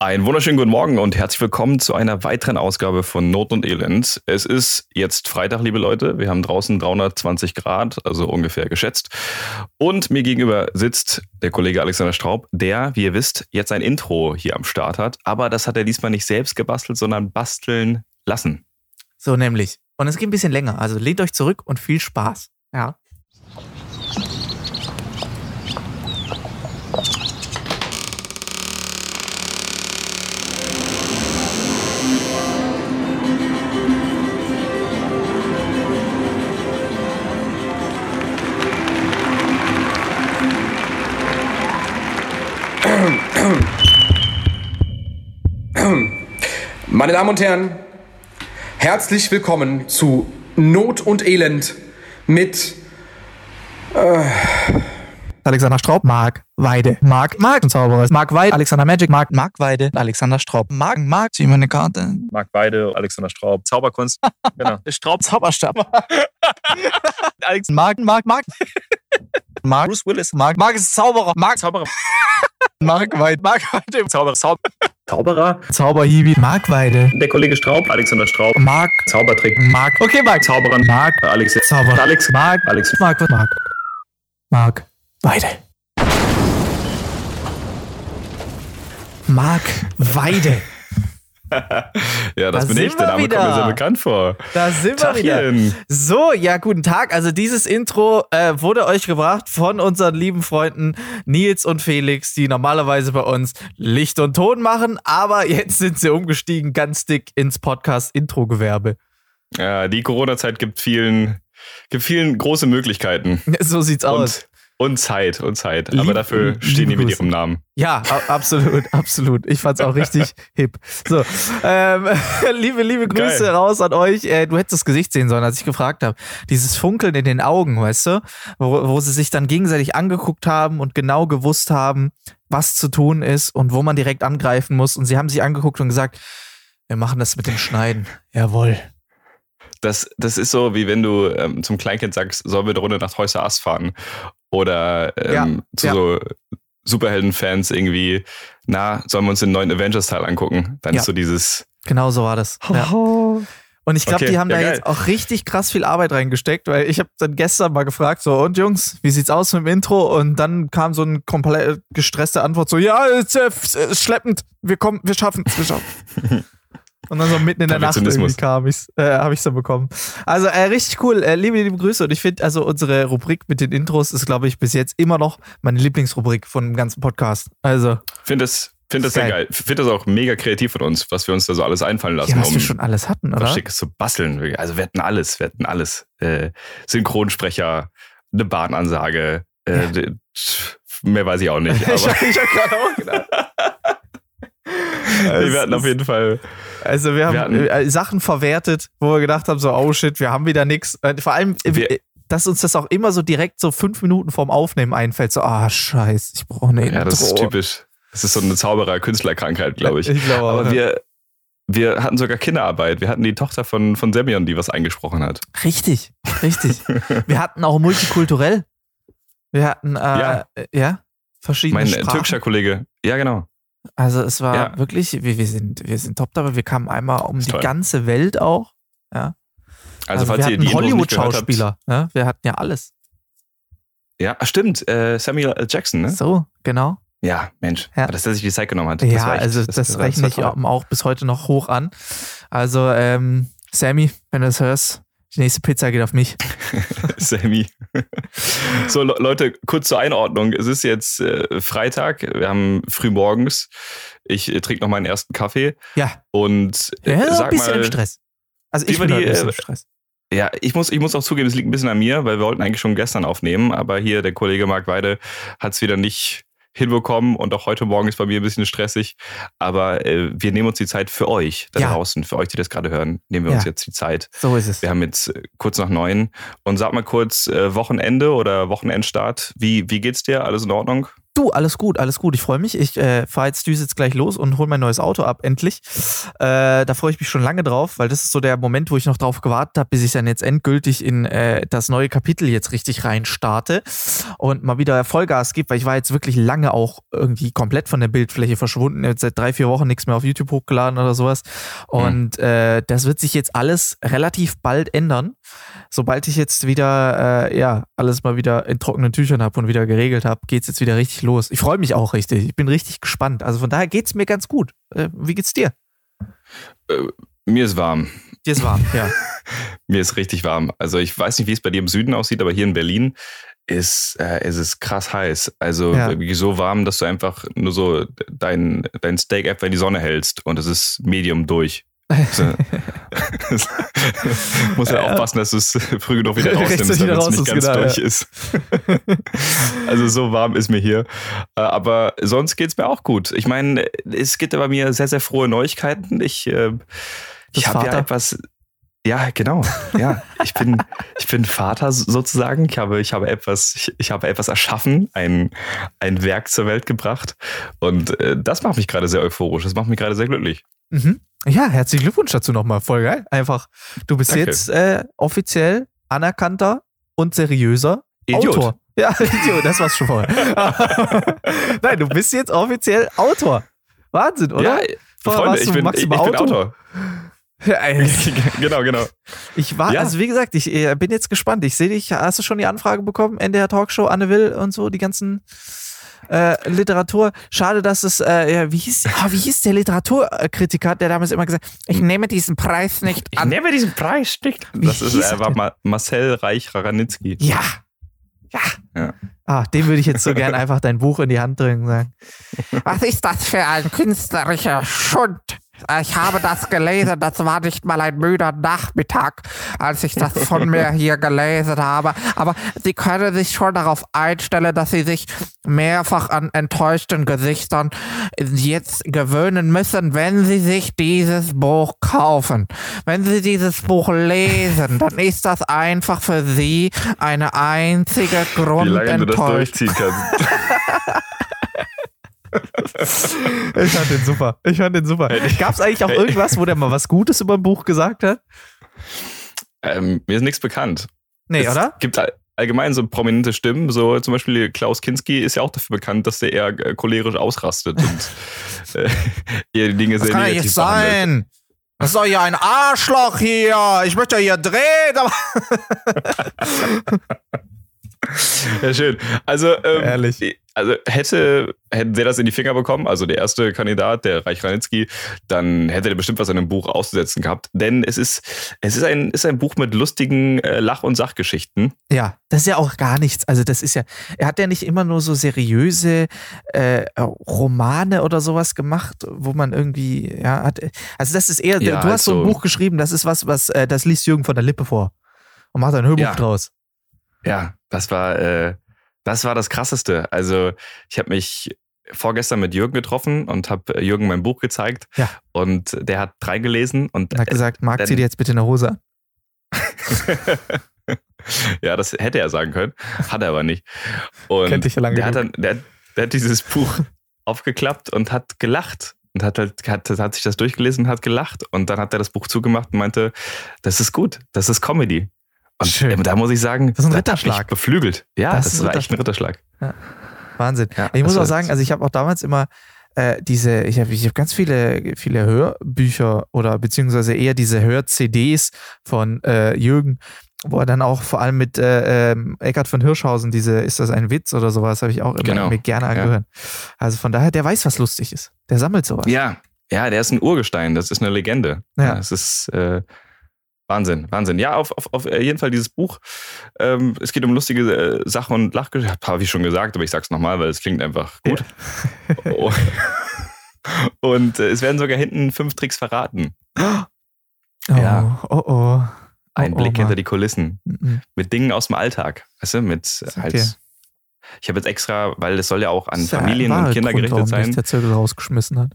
Einen wunderschönen guten Morgen und herzlich willkommen zu einer weiteren Ausgabe von Not und Elend. Es ist jetzt Freitag, liebe Leute. Wir haben draußen 320 Grad, also ungefähr geschätzt. Und mir gegenüber sitzt der Kollege Alexander Straub, der, wie ihr wisst, jetzt ein Intro hier am Start hat. Aber das hat er diesmal nicht selbst gebastelt, sondern basteln lassen. So nämlich. Und es geht ein bisschen länger. Also lehnt euch zurück und viel Spaß. Ja. Meine Damen und Herren, herzlich willkommen zu Not und Elend mit Alexander Straub, Marc Weide, Marc, Marc Zauberer, Marc Weide, Alexander Magic, Marc, Marc Weide, Alexander Straub, Marc, Marc, zieh mir eine Karte. Marc Beide, Alexander Straub, Zauberkunst. genau. Straub, Zauberstab. Alex, Marc, Marc, Marc. Marc, Bruce Willis. Marc, Marc ist Zauberer, Marc, Zauberer. Marc Weide, Marc Weide, Zauberer. Zauber. Zauberer. Zauberhiwi, Marc Weide, Der Kollege Straub, Alexander Straub. Marc, Zaubertrick. Marc, okay, Marc, Zauberer. Marc, Alex. Zauberer, Alex. Marc, Alex. Marc, Marc, Marc Weide. Marc Weide. Ja, das Da bin ich. Der Name wieder. kommt mir sehr bekannt vor. Da sind wir wieder. Tachchen. So, ja, guten Tag. Also dieses Intro äh, wurde euch gebracht von unseren lieben Freunden Nils und Felix, die normalerweise bei uns Licht und Ton machen, aber jetzt sind sie umgestiegen ganz dick ins Podcast-Intro-Gewerbe. Ja, die Corona-Zeit gibt vielen, gibt vielen große Möglichkeiten. So sieht's aus. Und, Zeit, und Zeit. Lieb- Aber dafür stehen die mit ihrem Namen. Ja, absolut, absolut. Ich fand's auch richtig hip. So, ähm, liebe, liebe Grüße Geil. raus an euch. Äh, du hättest das Gesicht sehen sollen, als ich gefragt habe. Dieses Funkeln in den Augen, weißt du, wo, wo sie sich dann gegenseitig angeguckt haben und genau gewusst haben, was zu tun ist und wo man direkt angreifen muss. Und sie haben sich angeguckt und gesagt, wir machen das mit dem Schneiden. Jawohl. Das, das ist so, wie wenn du ähm, zum Kleinkind sagst, sollen wir eine Runde nach Toys R Us fahren? Oder ähm, Ja, zu ja. so Superhelden-Fans irgendwie, na, sollen wir uns den neuen Avengers-Teil angucken? Dann Ja. ist so dieses Genau so war das. Ja. Und ich glaube, Okay, die haben ja, da geil. jetzt auch richtig krass viel Arbeit reingesteckt, weil ich habe dann gestern mal gefragt, so, und Jungs, wie sieht's aus mit dem Intro? Und dann kam so eine komplett gestresste Antwort, so, ja, ist, äh, schleppend, wir kommen, wir schaffen es, wir schaffen Und dann so mitten in der Nacht irgendwie kam ich's, äh, habe ich so bekommen. Also äh, richtig cool, äh, liebe, liebe Grüße. Und ich finde, also unsere Rubrik mit den Intros ist, glaube ich, bis jetzt immer noch meine Lieblingsrubrik von dem ganzen Podcast. Also, finde das, find das sehr Geil. Finde das auch mega kreativ von uns, was wir uns da so alles einfallen lassen, ja, was um wir schon alles hatten, was oder? Schickes zu basteln. Also wir hatten alles, wir hatten alles. Äh, Synchronsprecher, eine Bahnansage, äh, Ja. mehr weiß ich auch nicht. ich habe gerade auch gedacht. wir hatten auf jeden Fall. Also wir haben Wir hatten- äh, Sachen verwertet, wo wir gedacht haben, so, oh shit, wir haben wieder nichts. Vor allem, äh, Wir- dass uns das auch immer so direkt so fünf Minuten vorm Aufnehmen einfällt. So, ah, scheiße, ich brauche eine Ja, das ist Intro. typisch. Das ist so eine Zauberer-Künstlerkrankheit, glaube ich. Ich glaube auch. Aber ja. wir, wir hatten sogar Kinderarbeit. Wir hatten die Tochter von, von Semyon, die was eingesprochen hat. Richtig, richtig. wir hatten auch multikulturell. Wir hatten, äh, Ja. ja, ja verschiedene Mein Sprachen. türkischer Kollege. Ja, genau. Also es war Ja. wirklich, wir, wir, sind, wir sind top dabei. Wir kamen einmal um die toll. ganze Welt auch. Also, Also, falls wir ihr hatten. Hollywood-Schauspieler. Ja? Wir hatten ja alles. Ja, stimmt. Äh, Samuel L. Jackson, ne? So, genau. Ja, Mensch. Ja. Dass er sich die Zeit genommen hat. ja, echt- also das, war- rechne ich auch, auch bis heute noch hoch an. Also, ähm, Sammy, wenn du das hörst, die nächste Pizza geht auf mich. Sammy. so, Le Leute, kurz zur Einordnung. Es ist jetzt äh, Freitag. Wir haben früh morgens. Ich äh, trinke noch meinen ersten Kaffee. Ja, Und äh, ja ein sag bisschen mal, im Stress. Also ich über bin die, ein bisschen äh, im Stress. Ja, ich muss, ich muss auch zugeben, es liegt ein bisschen an mir, weil wir wollten eigentlich schon gestern aufnehmen, aber hier der Kollege Marc Weide hat es wieder nicht hinbekommen und auch heute Morgen ist bei mir ein bisschen stressig. Aber äh, wir nehmen uns die Zeit für euch da Ja. draußen, für euch, die das gerade hören, nehmen wir Ja. uns jetzt die Zeit. So ist es. Wir haben jetzt äh, kurz nach neun und sag mal kurz, äh, Wochenende oder Wochenendstart, wie, wie geht's dir? Alles in Ordnung? Du, alles gut, alles gut. Ich freue mich. Ich äh, fahre jetzt düse jetzt gleich los und hole mein neues Auto ab, endlich. Äh, da freue ich mich schon lange drauf, weil das ist so der Moment, wo ich noch drauf gewartet habe, bis ich dann jetzt endgültig in äh, das neue Kapitel jetzt richtig rein starte und mal wieder Vollgas gebe, weil ich war jetzt wirklich lange auch irgendwie komplett von der Bildfläche verschwunden. Jetzt seit drei, vier Wochen nichts mehr auf YouTube hochgeladen oder sowas. Und mhm. äh, das wird sich jetzt alles relativ bald ändern. Sobald ich jetzt wieder, äh, ja, alles mal wieder in trockenen Tüchern habe und wieder geregelt habe, geht es jetzt wieder richtig los. Ich freue mich auch richtig. Ich bin richtig gespannt. Also von daher geht es mir ganz gut. Äh, wie geht's dir? Äh, mir ist warm. Dir ist warm, ja. mir ist richtig warm. Also ich weiß nicht, wie es bei dir im Süden aussieht, aber hier in Berlin ist, äh, ist es krass heiß. Also ja. so warm, dass du einfach nur so dein, dein Steak einfach in die Sonne hältst und es ist Medium durch. muss ja aufpassen, dass du es früh genug wieder rausnimmst, damit es nicht ganz genau, durch ja. ist. also so warm ist mir hier. Äh, aber sonst geht es mir auch gut. Ich meine, es gibt bei mir sehr, sehr frohe Neuigkeiten. Ich, äh, ich habe ja etwas. Ja, genau. Ja, ich bin, ich bin Vater sozusagen. Ich habe, ich habe etwas, ich, ich habe etwas erschaffen, ein, ein Werk zur Welt gebracht. Und äh, das macht mich gerade sehr euphorisch. Das macht mich gerade sehr glücklich. Mhm. Ja, herzlichen Glückwunsch dazu nochmal. Voll geil. Einfach, du bist Danke. jetzt äh, offiziell anerkannter und seriöser Idiot. Autor. Ja, Idiot, das war's schon vorher. Nein, du bist jetzt offiziell Autor. Wahnsinn, oder? Ja, Freunde, ich bin, ich, ich bin Autor. genau, genau. Ich war, ja. also wie gesagt, ich äh, bin jetzt gespannt. Ich sehe dich, hast du schon die Anfrage bekommen? NDR Talkshow, Anne Will und so, die ganzen äh, Literatur. Schade, dass es, äh, wie, hieß, oh, wie hieß der Literaturkritiker, der damals immer gesagt ich nehme diesen Preis nicht an. Ich nehme diesen Preis nicht an. Das ist, er war Ma Marcel Reich-Raranitzky. Ja. Ja. ja. Ah, dem würde ich jetzt so gern einfach dein Buch in die Hand drücken und sagen. Was ist das für ein künstlerischer Schund? Ich habe das gelesen, das war nicht mal ein müder Nachmittag, als ich das von mir hier gelesen habe. Aber Sie können sich schon darauf einstellen, dass Sie sich mehrfach an enttäuschten Gesichtern jetzt gewöhnen müssen, wenn Sie sich dieses Buch kaufen. Wenn Sie dieses Buch lesen, dann ist das einfach für Sie eine einzige Grundenttäuschung. Wie lange du das durchziehen kannst. ich fand den super. Ich fand den super. Gab es eigentlich auch irgendwas, wo der mal was Gutes über ein Buch gesagt hat? Ähm, mir ist nichts bekannt. Nee, es oder? gibt allgemein so prominente Stimmen. So zum Beispiel Klaus Kinski ist ja auch dafür bekannt, dass der eher äh, cholerisch ausrastet und äh, die Dinge das sehr kann ja nicht sein. Das ist doch hier ein Arschloch hier. Ich möchte hier drehen. Ja, schön. Also, ähm, Ehrlich. also hätte, hätte der das in die Finger bekommen, also der erste Kandidat, der Reich Ranitzky, dann hätte er bestimmt was in einem Buch auszusetzen gehabt. Denn es ist, es ist ein, ist ein Buch mit lustigen äh, Lach- und Sachgeschichten. Ja, das ist ja auch gar nichts. Also, das ist ja, er hat ja nicht immer nur so seriöse äh, Romane oder sowas gemacht, wo man irgendwie, ja, hat. Also, das ist eher, ja, du hast so ein also Buch geschrieben, das ist was, was, äh, das liest Jürgen von der Lippe vor und macht ein Hörbuch ja. draus. Ja, das war, äh, das war das Krasseste. Also ich habe mich vorgestern mit Jürgen getroffen und habe äh, Jürgen mein Buch gezeigt. Ja. Und der hat drei gelesen und hat gesagt, mag sie dir jetzt bitte eine Hose an? ja, das hätte er sagen können, hat er aber nicht. Und Kennt dich ja lange der, hat dann, der, der hat dieses Buch aufgeklappt und hat gelacht und hat, halt, hat, hat sich das durchgelesen und hat gelacht. Und dann hat er das Buch zugemacht und meinte, das ist gut, das ist Comedy. Und Schön. da muss ich sagen, das ist ein Ritterschlag. beflügelt. Ja, das, das ist, echt ein Ritterschlag. Ja. Wahnsinn. Ja, ich muss auch sagen, also ich habe auch damals immer äh, diese, ich habe ich hab ganz viele, viele Hörbücher oder beziehungsweise eher diese Hör-CDs von äh, Jürgen, wo er dann auch vor allem mit äh, ähm, Eckhard von Hirschhausen, diese Ist das ein Witz oder sowas, habe ich auch immer genau. mir gerne angehört. Ja. Also von daher, der weiß, was lustig ist. Der sammelt sowas. Ja, ja, der ist ein Urgestein, das ist eine Legende. Ja. es ist äh, Wahnsinn, Wahnsinn. Ja, auf, auf, auf jeden Fall dieses Buch. Ähm, es geht um lustige äh, Sachen und Lachgeschichten. Habe ich schon gesagt, aber ich sag's nochmal, weil es klingt einfach gut. Ja. Oh. und äh, es werden sogar hinten fünf Tricks verraten. Oh, ja. oh, oh. Ein oh, Blick hinter die Kulissen. Mhm. Mit Dingen aus dem Alltag. Weißt du, mit halt. Ich habe jetzt extra, weil es soll ja auch an Familien und Kinder Grund, gerichtet sein. der Zirkel rausgeschmissen hat.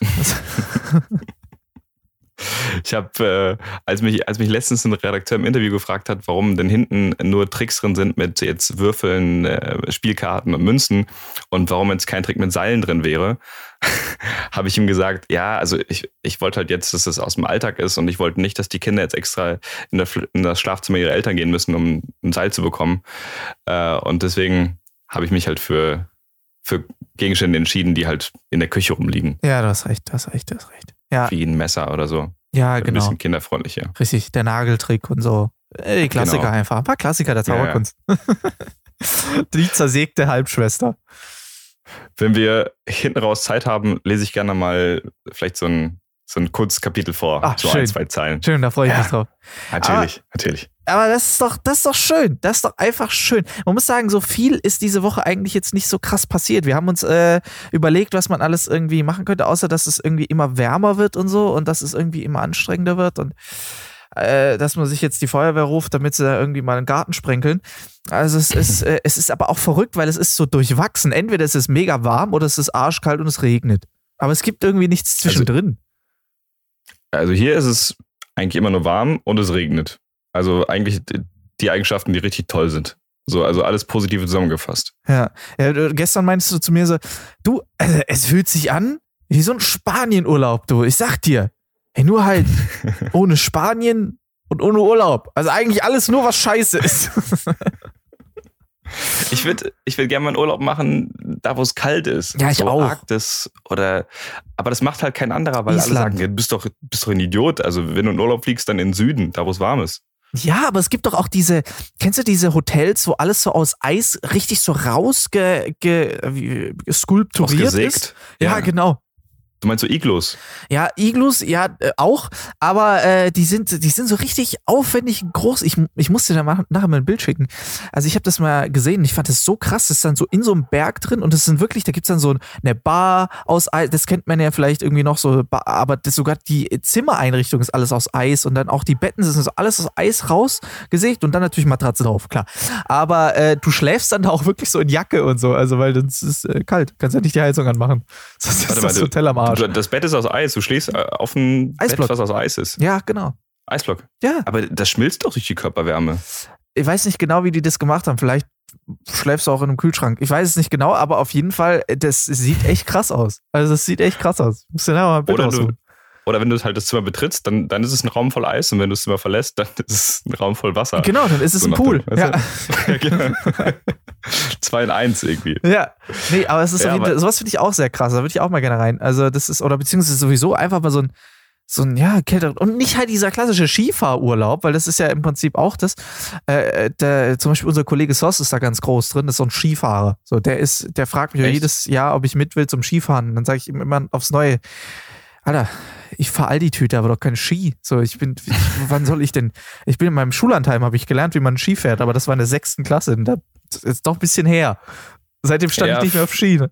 Ich habe, äh, als, mich, als mich letztens ein Redakteur im Interview gefragt hat, warum denn hinten nur Tricks drin sind mit jetzt Würfeln, äh, Spielkarten und Münzen und warum jetzt kein Trick mit Seilen drin wäre, habe ich ihm gesagt, ja, also ich, ich wollte halt jetzt, dass das aus dem Alltag ist und ich wollte nicht, dass die Kinder jetzt extra in, der, in das Schlafzimmer ihrer Eltern gehen müssen, um ein Seil zu bekommen. Äh, und deswegen habe ich mich halt für, für Gegenstände entschieden, die halt in der Küche rumliegen. Ja, du hast recht, du hast recht, du hast recht. Ja, Wie ein Messer oder so. ja Ein genau. bisschen kinderfreundlicher. Richtig, der Nageltrick und so. Äh, Die Klassiker Genau. einfach. Ein paar Klassiker der Ja, ja. Zauberkunst. Die zersägte Halbschwester. Wenn wir hinten raus Zeit haben, lese ich gerne mal vielleicht so ein, so ein kurzes Kapitel vor. Ach, so schön. ein, zwei Zeilen. Schön, da freue ich Ja. mich drauf. Natürlich, natürlich. Aber das ist doch, das ist doch schön. Das ist doch einfach schön. Man muss sagen, so viel ist diese Woche eigentlich jetzt nicht so krass passiert. Wir haben uns äh, überlegt, was man alles irgendwie machen könnte, außer dass es irgendwie immer wärmer wird und so und dass es irgendwie immer anstrengender wird und äh, dass man sich jetzt die Feuerwehr ruft, damit sie da irgendwie mal einen Garten sprenkeln. Also es ist, äh, es ist aber auch verrückt, weil es ist so durchwachsen. Entweder es ist mega warm oder es ist arschkalt und es regnet. Aber es gibt irgendwie nichts zwischendrin. Also hier ist es eigentlich immer nur warm und es regnet. Also eigentlich die- Eigenschaften, die richtig toll sind. So, also alles Positive zusammengefasst. Ja. ja. Gestern meinst du zu mir so, du, äh, es fühlt sich an wie so ein Spanienurlaub, du. Ich sag dir. Hey, nur halt ohne Spanien und ohne Urlaub. Also eigentlich alles nur, was scheiße ist. Ich würde ich würd gerne mal einen Urlaub machen, da wo es kalt ist. Ja, ich so auch. Arktis oder, aber das macht halt kein anderer, weil alle Island. sagen, ja, du bist doch, bist doch ein Idiot. Also wenn du in Urlaub fliegst, dann in den Süden, da wo es warm ist. ja, aber es gibt doch auch diese, kennst du diese Hotels, wo alles so aus Eis richtig so rausge, ge, wie- skulpturiert Ausgesägt? ist? Ja, genau. Du meinst so Iglus? Ja, Iglus, ja, äh, auch, aber äh, die sind die sind so richtig aufwendig groß. Ich, ich musste da mal, nachher mal ein Bild schicken. Also ich habe das mal gesehen, ich fand das so krass, das ist dann so in so einem Berg drin und das sind wirklich, da gibt's dann so eine Bar aus Eis, das kennt man ja vielleicht irgendwie noch so, aber das sogar die Zimmereinrichtung ist alles aus Eis und dann auch die Betten sind so alles aus Eis rausgesägt und dann natürlich Matratze drauf, klar. Aber äh, du schläfst dann da auch wirklich so in Jacke und so, also weil das ist äh, kalt, kannst ja nicht die Heizung anmachen. Sonst ist Warte das mal, Hotel am Arsch. Du- Das Bett ist aus Eis. Du schläfst äh, auf ein Eisblock. Bett, was aus Eis ist. Ja, genau. Eisblock. Ja. Aber das schmilzt doch durch die Körperwärme. ich weiß nicht genau, wie die das gemacht haben. Vielleicht schläfst du auch in einem Kühlschrank. Ich weiß es nicht genau, aber auf jeden Fall, das sieht echt krass aus. Also das sieht echt krass aus. Oder du. Oder wenn du halt das Zimmer betrittst, dann, dann ist es ein Raum voll Eis und wenn du das Zimmer verlässt, dann ist es ein Raum voll Wasser. Genau, dann ist es So ein Pool. dem- Ja. ja, genau. Zwei in eins irgendwie. ja. Nee, aber es ist Ja, auf jeden Fall, aber- sowas finde ich auch sehr krass. Da würde ich auch mal gerne rein. Also das ist, oder beziehungsweise sowieso einfach mal so ein, so ein, ja, kälter. Und nicht halt dieser klassische Skifahrurlaub, weil das ist ja im Prinzip auch das. Äh, der, zum Beispiel unser Kollege Soss ist da ganz groß drin, das ist so ein Skifahrer. So, der ist, der fragt mich Echt? jedes Jahr, ob ich mit will zum Skifahren. Und dann sage ich ihm immer aufs Neue, Alter, ich fahre Aldi-Tüte, aber doch kein Ski. So, ich bin, ich, wann soll ich denn? Ich bin in meinem Schullandheim, habe ich gelernt, wie man Ski fährt, aber das war in der sechsten Klasse. Das ist doch ein bisschen her. Seitdem stand Ja, ich nicht mehr auf Ski. Ne?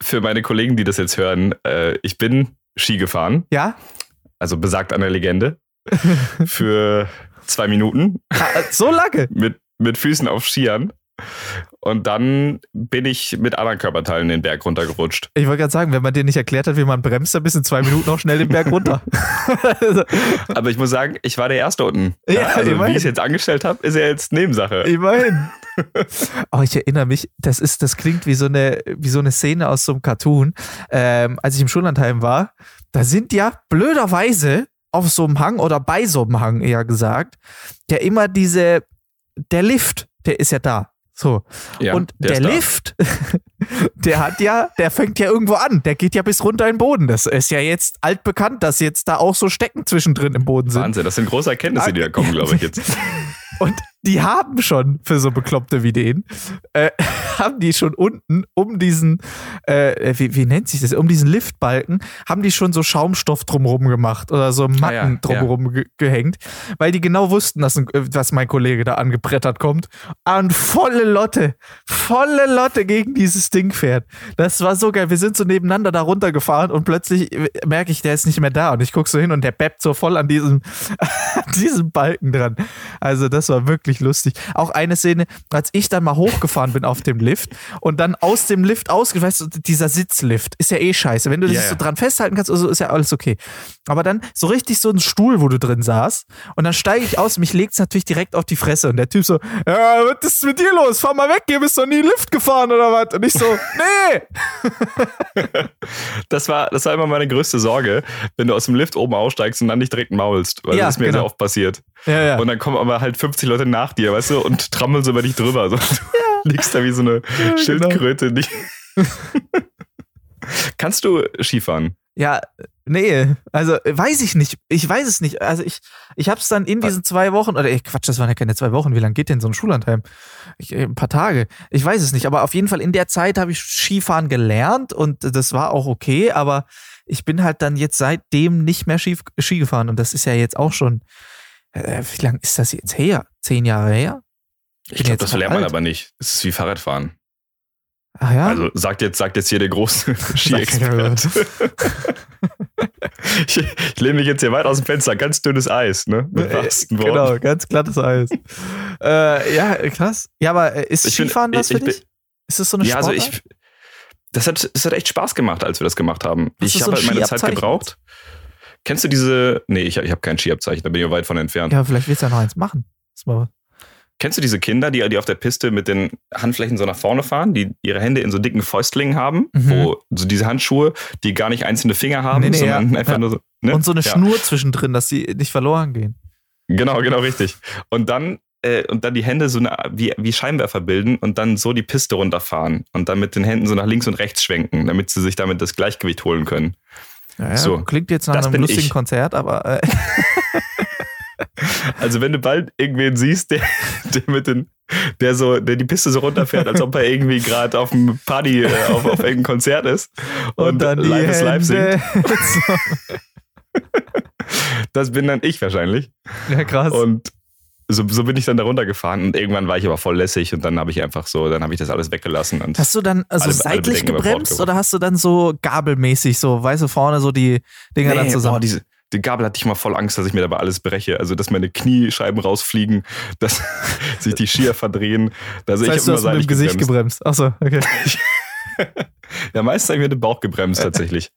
Für meine Kollegen, die das jetzt hören, äh, ich bin Ski gefahren, Ja? also besagt an der Legende, für zwei Minuten So lange? mit, mit Füßen auf Skiern. Und dann bin ich mit anderen Körperteilen den Berg runtergerutscht. Ich wollte gerade sagen, wenn man dir nicht erklärt hat, wie man bremst, dann bist du in zwei Minuten noch schnell den Berg runter. Also, Aber ich muss sagen, ich war der Erste unten. Ja, also wie immerhin. ich es jetzt angestellt habe, ist ja jetzt Nebensache. Immerhin. Oh, ich erinnere mich, das ist, das klingt wie so eine, wie so eine Szene aus so einem Cartoon. Ähm, als ich im Schullandheim war, da sind ja blöderweise auf so einem Hang oder bei so einem Hang eher gesagt, ja immer diese, der Lift, der ist ja da. So. Ja, und der, da. Lift, der hat ja, der fängt ja irgendwo an. Der geht ja bis runter in den Boden. Das ist ja jetzt altbekannt, dass jetzt da auch so Stecken zwischendrin im Boden sind. Wahnsinn, das sind große Erkenntnisse, die da kommen, glaube ich jetzt. Und die haben schon für so Bekloppte wie den, äh, haben die schon unten um diesen, äh, wie, wie nennt sich das, um diesen Liftbalken, haben die schon so Schaumstoff drumherum gemacht oder so Matten Ah ja, drumherum ge gehängt, weil die genau wussten, dass, ein, äh, dass mein Kollege da angebrettert kommt und volle Lotte, volle Lotte gegen dieses Ding fährt. Das war so geil. Wir sind so nebeneinander da runtergefahren und plötzlich merke ich, der ist nicht mehr da und ich gucke so hin und der beppt so voll an diesem, an diesem Balken dran. Also das war wirklich lustig. Auch eine Szene, als ich dann mal hochgefahren bin auf dem Lift und dann aus dem Lift aus, weißt du, dieser Sitzlift ist ja eh scheiße. Wenn du dich Ja, so dran festhalten kannst, also ist ja alles okay. Aber dann so richtig so ein Stuhl, wo du drin saß und dann steige ich aus, mich legt's natürlich direkt auf die Fresse und der Typ so, ja, was ist mit dir los? Fahr mal weg, hier bist du nie Lift gefahren oder was? Und ich so, nee! Das war, das war immer meine größte Sorge, wenn du aus dem Lift oben aussteigst und dann nicht direkt maulst. Weil Ja, das ist mir genau. sehr oft passiert. Ja, ja. Und dann kommen aber halt 50 Leute nach dir, weißt du, und trammeln so über dich drüber. So, du liegst da wie so eine genau. Schildkröte. Die Kannst du Skifahren? Ja, nee, also weiß ich nicht. Ich weiß es nicht. Also ich, ich habe es dann in diesen zwei Wochen, oder ey, Quatsch, das waren ja keine zwei Wochen. Wie lange geht denn so ein Schullandheim? Ich, äh, ein paar Tage. Ich weiß es nicht. Aber auf jeden Fall in der Zeit habe ich Skifahren gelernt und das war auch okay. Aber ich bin halt dann jetzt seitdem nicht mehr Ski, Ski gefahren und das ist ja jetzt auch schon. Äh, wie lange ist das jetzt her? Zehn Jahre her? Ich bin glaube, das lernt man alt. aber nicht. Es ist wie Fahrradfahren. Ach ja. Also sagt jetzt, sagt jetzt hier der große Ski-Experte. ich, ich lehne mich jetzt hier weit aus dem Fenster, ganz dünnes Eis, ne? Mit Äh, genau, ganz glattes Eis. äh, ja, krass. Ja, aber äh, ist Ich bin- Skifahren was ich- für ich dich? Ist das so eine Ja, also ich. Das hat, das hat echt Spaß gemacht, als wir das gemacht haben. Hast ich so habe halt meine Zeit gebraucht. Kennst du diese. Nee, ich, ich habe kein Skiabzeichen, da bin ich weit von entfernt. Ja, vielleicht willst du ja noch eins machen. Kennst du diese Kinder, die, die auf der Piste mit den Handflächen so nach vorne fahren, die ihre Hände in so dicken Fäustlingen haben, Mhm. wo so diese Handschuhe, die gar nicht einzelne Finger haben, Nee, nee, sondern ja. einfach Ja. nur so. Ne? Und so eine Ja. Schnur zwischendrin, dass die nicht verloren gehen. Genau, genau, richtig. Und dann, äh, und dann die Hände so eine, wie, wie Scheinwerfer bilden und dann so die Piste runterfahren und dann mit den Händen so nach links und rechts schwenken, damit sie sich damit das Gleichgewicht holen können. Ja, So, klingt jetzt nach einem lustigen ich. Konzert, aber äh, Also wenn du bald irgendwen siehst, der, der mit den, der so, der die Piste so runterfährt, als ob er irgendwie gerade auf einem Party, äh, auf, auf irgendeinem Konzert ist und, dann die live ist live singt, das bin dann ich wahrscheinlich. ja, krass. Und so, so bin ich dann da runtergefahren und irgendwann war ich aber voll lässig und dann habe ich einfach so, dann habe ich das alles weggelassen und Hast du dann also Alle- alle seitlich Bord gebremst oder hast du dann so gabelmäßig so, weißt du, vorne so die Dinger dann Nee, zusammen? boah, diese, die Gabel hatte ich mal voll Angst, dass ich mir dabei alles breche. Also, dass meine Kniescheiben rausfliegen, dass sich die Skier verdrehen. Also, das heißt, ich du habe hast mit dem Gesicht gebremst. gebremst. Achso, okay. Ja, meistens habe ich mir den Bauch gebremst, tatsächlich.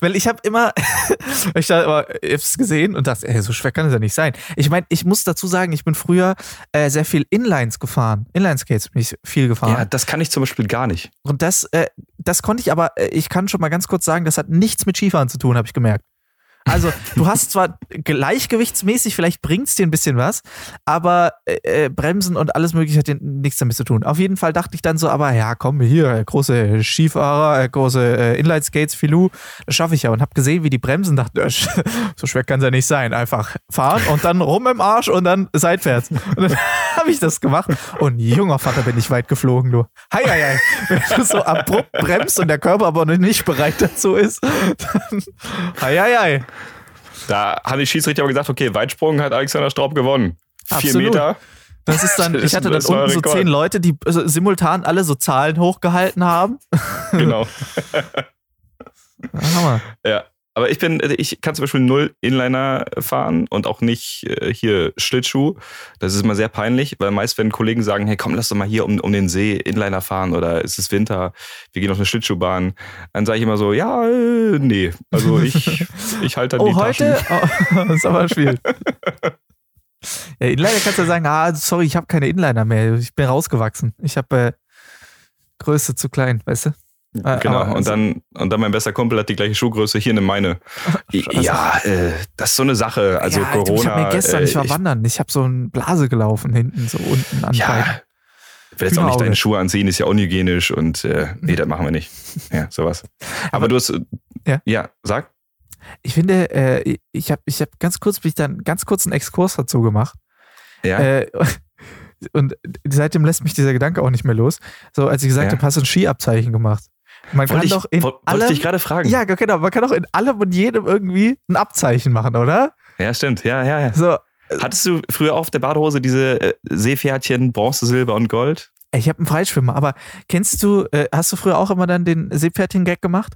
Weil ich habe immer, ich ich hab's gesehen und dachte, ey, so schwer kann es ja nicht sein. Ich meine, ich muss dazu sagen, ich bin früher äh, sehr viel Inlines gefahren. Inline-Skates bin ich viel gefahren. Ja, das kann ich zum Beispiel gar nicht. Und das, äh, das konnte ich aber, äh, ich kann schon mal ganz kurz sagen, das hat nichts mit Skifahren zu tun, habe ich gemerkt. Also, du hast zwar gleichgewichtsmäßig, vielleicht bringt's dir ein bisschen was, aber äh, äh, Bremsen und alles Mögliche hat nichts damit zu tun. Auf jeden Fall dachte ich dann so, aber ja, komm, hier, äh, große Skifahrer, äh, große äh, Inline-Skates, Filou, das schaffe ich ja. Und habe gesehen, wie die bremsen, dachte, äh, so schwer kann es ja nicht sein. Einfach fahren und dann rum im Arsch und dann seitwärts. Und dann habe ich das gemacht. Und junger Vater bin ich weit geflogen, du. Hei, hei, hei. Wenn du so abrupt bremst und der Körper aber noch nicht bereit dazu ist, dann hei, hei, hei. Da hat die Schiedsrichter aber gesagt, okay, Weitsprung hat Alexander Straub gewonnen. Vier Absolut. Meter. Das ist dann, Das ich hatte dann unten so zehn Leute, die äh, simultan alle so Zahlen hochgehalten haben. Genau. Hammer. Ja. Aber ich bin, ich kann zum Beispiel null Inliner fahren und auch nicht äh, hier Schlittschuh. Das ist immer sehr peinlich, weil meist, wenn Kollegen sagen, hey komm, lass doch mal hier um, um den See Inliner fahren oder es ist Winter, wir gehen auf eine Schlittschuhbahn, dann sage ich immer so, ja, äh, nee. Also ich, ich halte dann Oh, die heute? Taschen. Oh, das ist aber schwierig. Ja, Inliner kannst du ja sagen, ah, sorry, ich habe keine Inliner mehr. Ich bin rausgewachsen. Ich habe äh, Größe zu klein, weißt du? Äh, Genau, aber- und dann, und dann mein bester Kumpel hat die gleiche Schuhgröße, hier eine meine. Ja, äh, das ist so eine Sache. Also ja, Corona. Ich habe mir gestern, äh, ich war wandern, ich habe so eine Blase gelaufen hinten, so unten an. Ja, ich will jetzt auch nicht Hühnerauge. deine Schuhe anziehen, ist ja unhygienisch und äh, nee, das machen wir nicht. Ja, sowas. Aber, Aber- du hast, äh, Ja. ja, sag. Ich finde, äh, ich habe ich hab ganz kurz, bin ich dann ganz kurz einen Exkurs dazu gemacht. Ja, Äh, und seitdem lässt mich dieser Gedanke auch nicht mehr los. So, als ich gesagt Ja. habe, hast du ein Skiabzeichen gemacht. Man kann ich, doch in woll- wollte ich allem, dich gerade fragen. ja, genau, man kann doch in allem und jedem irgendwie ein Abzeichen machen, oder? ja, stimmt. Ja, ja, ja. So, Hattest du früher auf der Badehose diese äh, Seepferdchen, Bronze, Silber und Gold? ich habe einen Freischwimmer, aber kennst du, äh, hast du früher auch immer dann den Seepferdchen-Gag gemacht?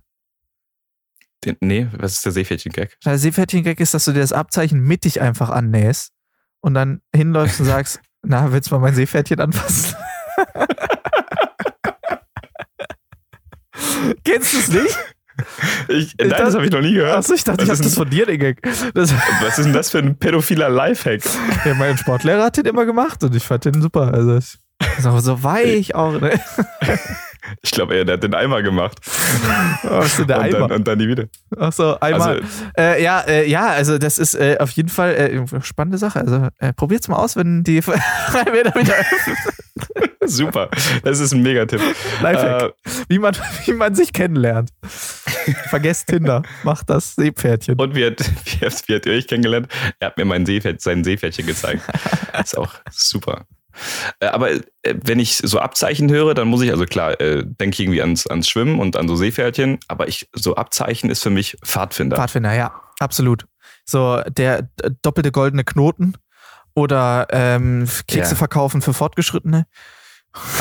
Den, nee, was ist der Seepferdchen-Gag? Der Seepferdchen-Gag ist, dass du dir das Abzeichen mittig einfach annähst und dann hinläufst und sagst, Na, willst du mal mein Seepferdchen anfassen? Kennst du es nicht? Ich, nein, das, habe ich noch nie gehört. Achso, ich dachte, Was ich ist habe das von dir, Digga. Das, Was ist denn das für ein pädophiler Lifehack? ja, mein Sportlehrer hat den immer gemacht und ich fand den super. Also, ist aber so weich auch. Ne? Ich glaube, er hat den Eimer gemacht. Denn der und, Eimer? dann, und dann nie wieder. Achso, einmal. Also- äh, ja, äh, ja, also das ist äh, auf jeden Fall äh, spannende Sache. Also äh, probiert's mal aus, wenn die Freibäder wieder öffnen. Super. Das ist ein Megatipp. Lifehack. Äh, wie, man, wie man sich kennenlernt. Vergesst Tinder. Macht das Seepferdchen. und wie hat, wie, hat, wie hat ihr euch kennengelernt? Er hat mir mein Seepferd, sein Seepferdchen gezeigt. ist auch super. Äh, Aber äh, wenn ich so Abzeichen höre, dann muss ich, also klar, äh, denke ich irgendwie ans, ans Schwimmen und an so Seepferdchen, aber ich, so Abzeichen ist für mich Pfadfinder. Pfadfinder, ja, absolut. So der äh, doppelte goldene Knoten oder ähm, Kekse Ja. verkaufen für Fortgeschrittene.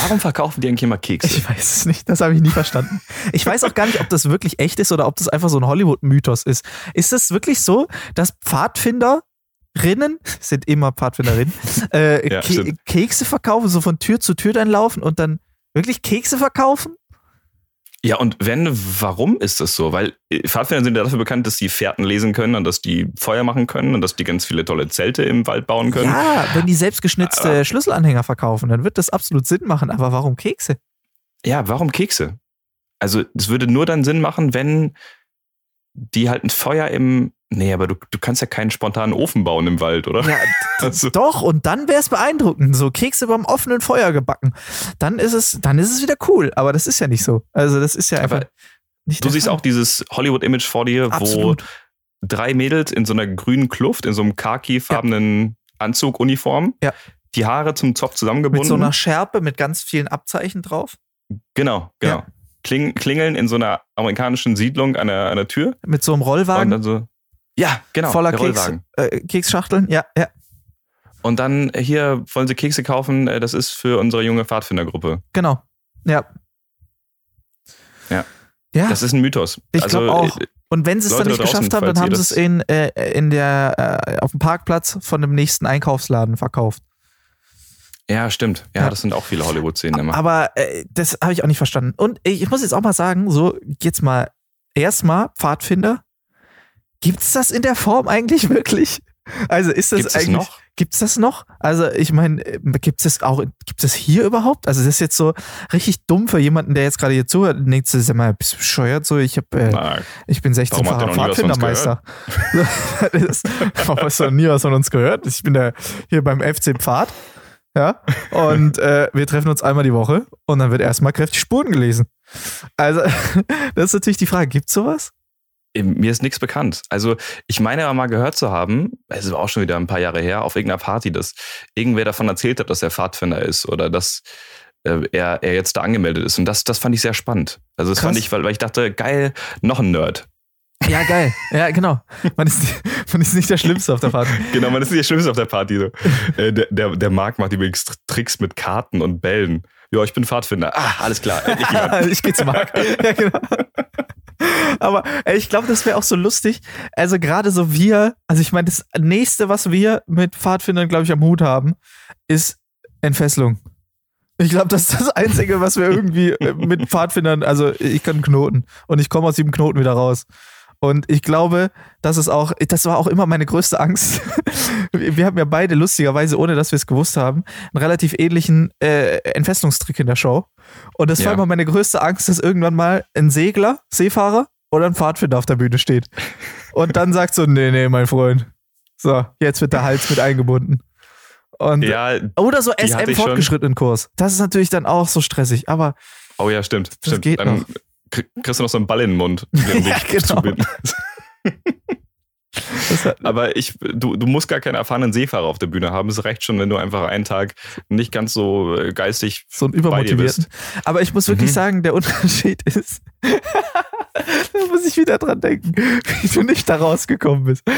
Warum verkaufen die eigentlich immer Kekse? Ich weiß es nicht, das habe ich nie verstanden. Ich weiß auch gar nicht, ob das wirklich echt ist oder ob das einfach so ein Hollywood-Mythos ist. Ist es wirklich so, dass Pfadfinderinnen, sind immer Pfadfinderinnen, äh, Ja, Ke stimmt. Kekse verkaufen, so von Tür zu Tür dann laufen und dann wirklich Kekse verkaufen? Ja, und wenn, warum ist das so? Weil äh, Pfadfinder sind ja dafür bekannt, dass die Fährten lesen können und dass die Feuer machen können und dass die ganz viele tolle Zelte im Wald bauen können. Ja, wenn die selbstgeschnitzte Aber- Schlüsselanhänger verkaufen, dann wird das absolut Sinn machen. Aber warum Kekse? Ja, warum Kekse? Also, es würde nur dann Sinn machen, wenn die halt ein Feuer im. Nee, aber du, du kannst ja keinen spontanen Ofen bauen im Wald, oder? Ja, Also, Doch, und dann wäre es beeindruckend. So Kekse beim offenen Feuer gebacken. Dann ist es, dann ist es wieder cool. Aber das ist ja nicht so. Also, das ist ja einfach Aber nicht du siehst Fall. auch dieses Hollywood-Image vor dir, Absolut. wo drei Mädels in so einer grünen Kluft, in so einem khakifarbenen Anzug, Uniform, Ja. die Haare zum Zopf zusammengebunden. Mit so einer Schärpe mit ganz vielen Abzeichen drauf. genau, genau. Ja. Kling, klingeln in so einer amerikanischen Siedlung an der, an der Tür. Mit so einem Und Rollwagen dann so. Ja, genau. voller Keks, äh, Keksschachteln. Ja, ja. Und dann äh, hier wollen sie Kekse kaufen, äh, das ist für unsere junge Pfadfindergruppe. Genau. Ja. Ja. Ja. Das ist ein Mythos. Ich Also, glaub auch. äh, Und wenn sie es dann nicht geschafft haben, dann haben sie es in, äh, in der, äh, auf dem Parkplatz von dem nächsten Einkaufsladen verkauft. Ja, stimmt. Ja, Ja. das sind auch viele Hollywood-Szenen immer. Aber äh, das habe ich auch nicht verstanden. Und ich, ich muss jetzt auch mal sagen, so jetzt mal erstmal Pfadfinder. Gibt's das in der Form eigentlich wirklich? Also ist das Gibt's das eigentlich noch? Gibt's das noch? Also ich meine, gibt's das auch gibt's das hier überhaupt? Also das ist jetzt so richtig dumm für jemanden, der jetzt gerade hier zuhört und denkt, sag mal, bist du bescheuert so, ich habe äh, Na, ich bin 16 Warum hat der Fahrer noch nie was von uns Pfadfindermeister. das ist, warum hast du noch nie was von uns gehört? Ich bin da hier beim FC Pfad. Ja, und äh, wir treffen uns einmal die Woche und dann wird erstmal kräftig Spuren gelesen. Also, das ist natürlich die Frage, gibt's sowas? Mir ist nichts bekannt. Also, ich meine aber mal gehört zu haben, es war auch schon wieder ein paar Jahre her, auf irgendeiner Party, dass irgendwer davon erzählt hat, dass er Pfadfinder ist oder dass äh, er, er jetzt da angemeldet ist. Und das, das fand ich sehr spannend. Also, das Krass. fand ich, weil, weil ich dachte, geil, noch ein Nerd. Ja, geil. Ja, genau. Man ist, man ist nicht der Schlimmste auf der Party. Genau, man ist nicht der Schlimmste auf der Party. So. äh, der, der, der Marc macht übrigens Tricks mit Karten und Bällen. Ja, ich bin Pfadfinder. Ah, alles klar. ich gehe zum Marc. Ja, genau. Aber ey, ich glaube, das wäre auch so lustig. Also gerade so wir, also ich meine, das nächste, was wir mit Pfadfindern, glaube ich, am Hut haben, ist Entfesselung. Ich glaube, das ist das Einzige, was wir irgendwie äh, mit Pfadfindern, also ich kann Knoten und ich komme aus diesem Knoten wieder raus. Und ich glaube, das ist auch, das war auch immer meine größte Angst. Wir haben ja beide lustigerweise, ohne dass wir es gewusst haben, einen relativ ähnlichen äh, Entfesselungstrick in der Show. Und das war Ja. immer meine größte Angst, dass irgendwann mal ein Segler, Seefahrer oder ein Pfadfinder auf der Bühne steht. Und dann sagt so, nee, nee, mein Freund. So, jetzt wird der Hals mit eingebunden. Und Ja, oder so SM fortgeschrittenen Kurs. Das ist natürlich dann auch so stressig, aber oh ja, stimmt. Das stimmt. geht Dann noch. krie- kriegst du noch so einen Ball in den Mund, den Ja, genau. Aber ich, du, du musst gar keinen erfahrenen Seefahrer auf der Bühne haben. Es reicht schon, wenn du einfach einen Tag nicht ganz so äh, geistig so einen bei dir bist. Aber ich muss wirklich Mhm. sagen, der Unterschied ist, da muss ich wieder dran denken, wie du nicht da rausgekommen bist.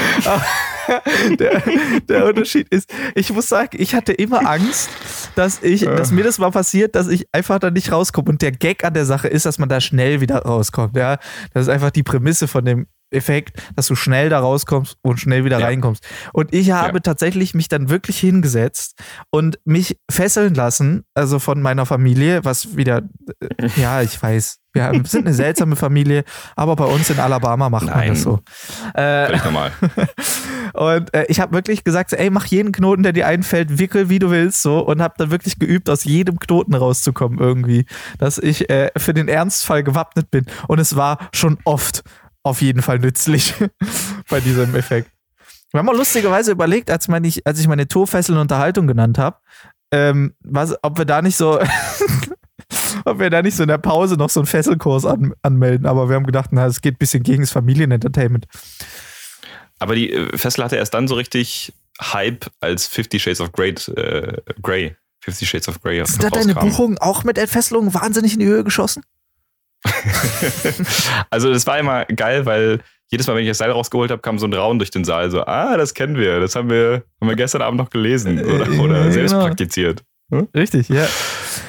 Der, der Unterschied ist, ich muss sagen, ich hatte immer Angst, dass ich, Ja. dass mir das mal passiert, dass ich einfach da nicht rauskomme. Und der Gag an der Sache ist, dass man da schnell wieder rauskommt. Ja, das ist einfach die Prämisse von dem Effekt, dass du schnell da rauskommst und schnell wieder Ja. reinkommst. Und ich habe Ja. tatsächlich mich dann wirklich hingesetzt und mich fesseln lassen, also von meiner Familie, was wieder, äh, ja, ich weiß, wir haben, sind eine seltsame Familie, aber bei uns in Alabama macht man Nein. das so. Äh, Völlig normal. und äh, ich habe wirklich gesagt, ey, mach jeden Knoten, der dir einfällt, wickel wie du willst, so und habe dann wirklich geübt, aus jedem Knoten rauszukommen irgendwie, dass ich äh, für den Ernstfall gewappnet bin. Und es war schon oft auf jeden Fall nützlich bei diesem Effekt. Wir haben auch lustigerweise überlegt, als, mein ich, als ich meine Torfesseln Unterhaltung genannt habe, ähm, was, ob wir da nicht so, ob wir da nicht so in der Pause noch so einen Fesselkurs an, anmelden. Aber wir haben gedacht, na, es geht ein bisschen gegen das Familienentertainment. Aber die äh, Fessel hatte erst dann so richtig Hype, als Fifty Shades of Grey, äh, Grey, Fifty Shades of Grey Sind da deine. Buchungen auch mit Entfesselungen wahnsinnig in die Höhe geschossen? Also das war immer geil, weil jedes Mal, wenn ich das Seil rausgeholt habe, kam so ein Raun durch den Saal. So, ah, das kennen wir, das haben wir, haben wir gestern Abend noch gelesen oder, Äh, oder ja, selbst genau. praktiziert. Richtig, ja.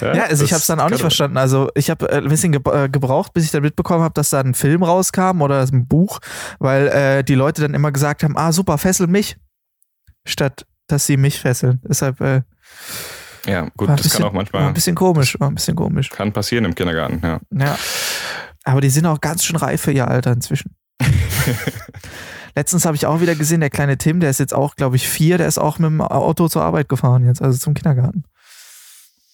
Ja, also ich habe es dann auch nicht verstanden. Also ich habe äh, ein bisschen äh, gebraucht, bis ich dann mitbekommen habe, dass da ein Film rauskam oder ein Buch, weil äh, die Leute dann immer gesagt haben, ah super, fessel mich, statt dass sie mich fesseln. Deshalb äh, Ja, gut, war das bisschen, kann auch war manchmal ein bisschen komisch, war ein bisschen komisch. kann passieren im Kindergarten. Ja. Ja. Aber die sind auch ganz schön reif für ihr Alter inzwischen. Letztens habe ich auch wieder gesehen, der kleine Tim, der ist jetzt auch, glaube ich, vier, der ist auch mit dem Auto zur Arbeit gefahren jetzt, also zum Kindergarten.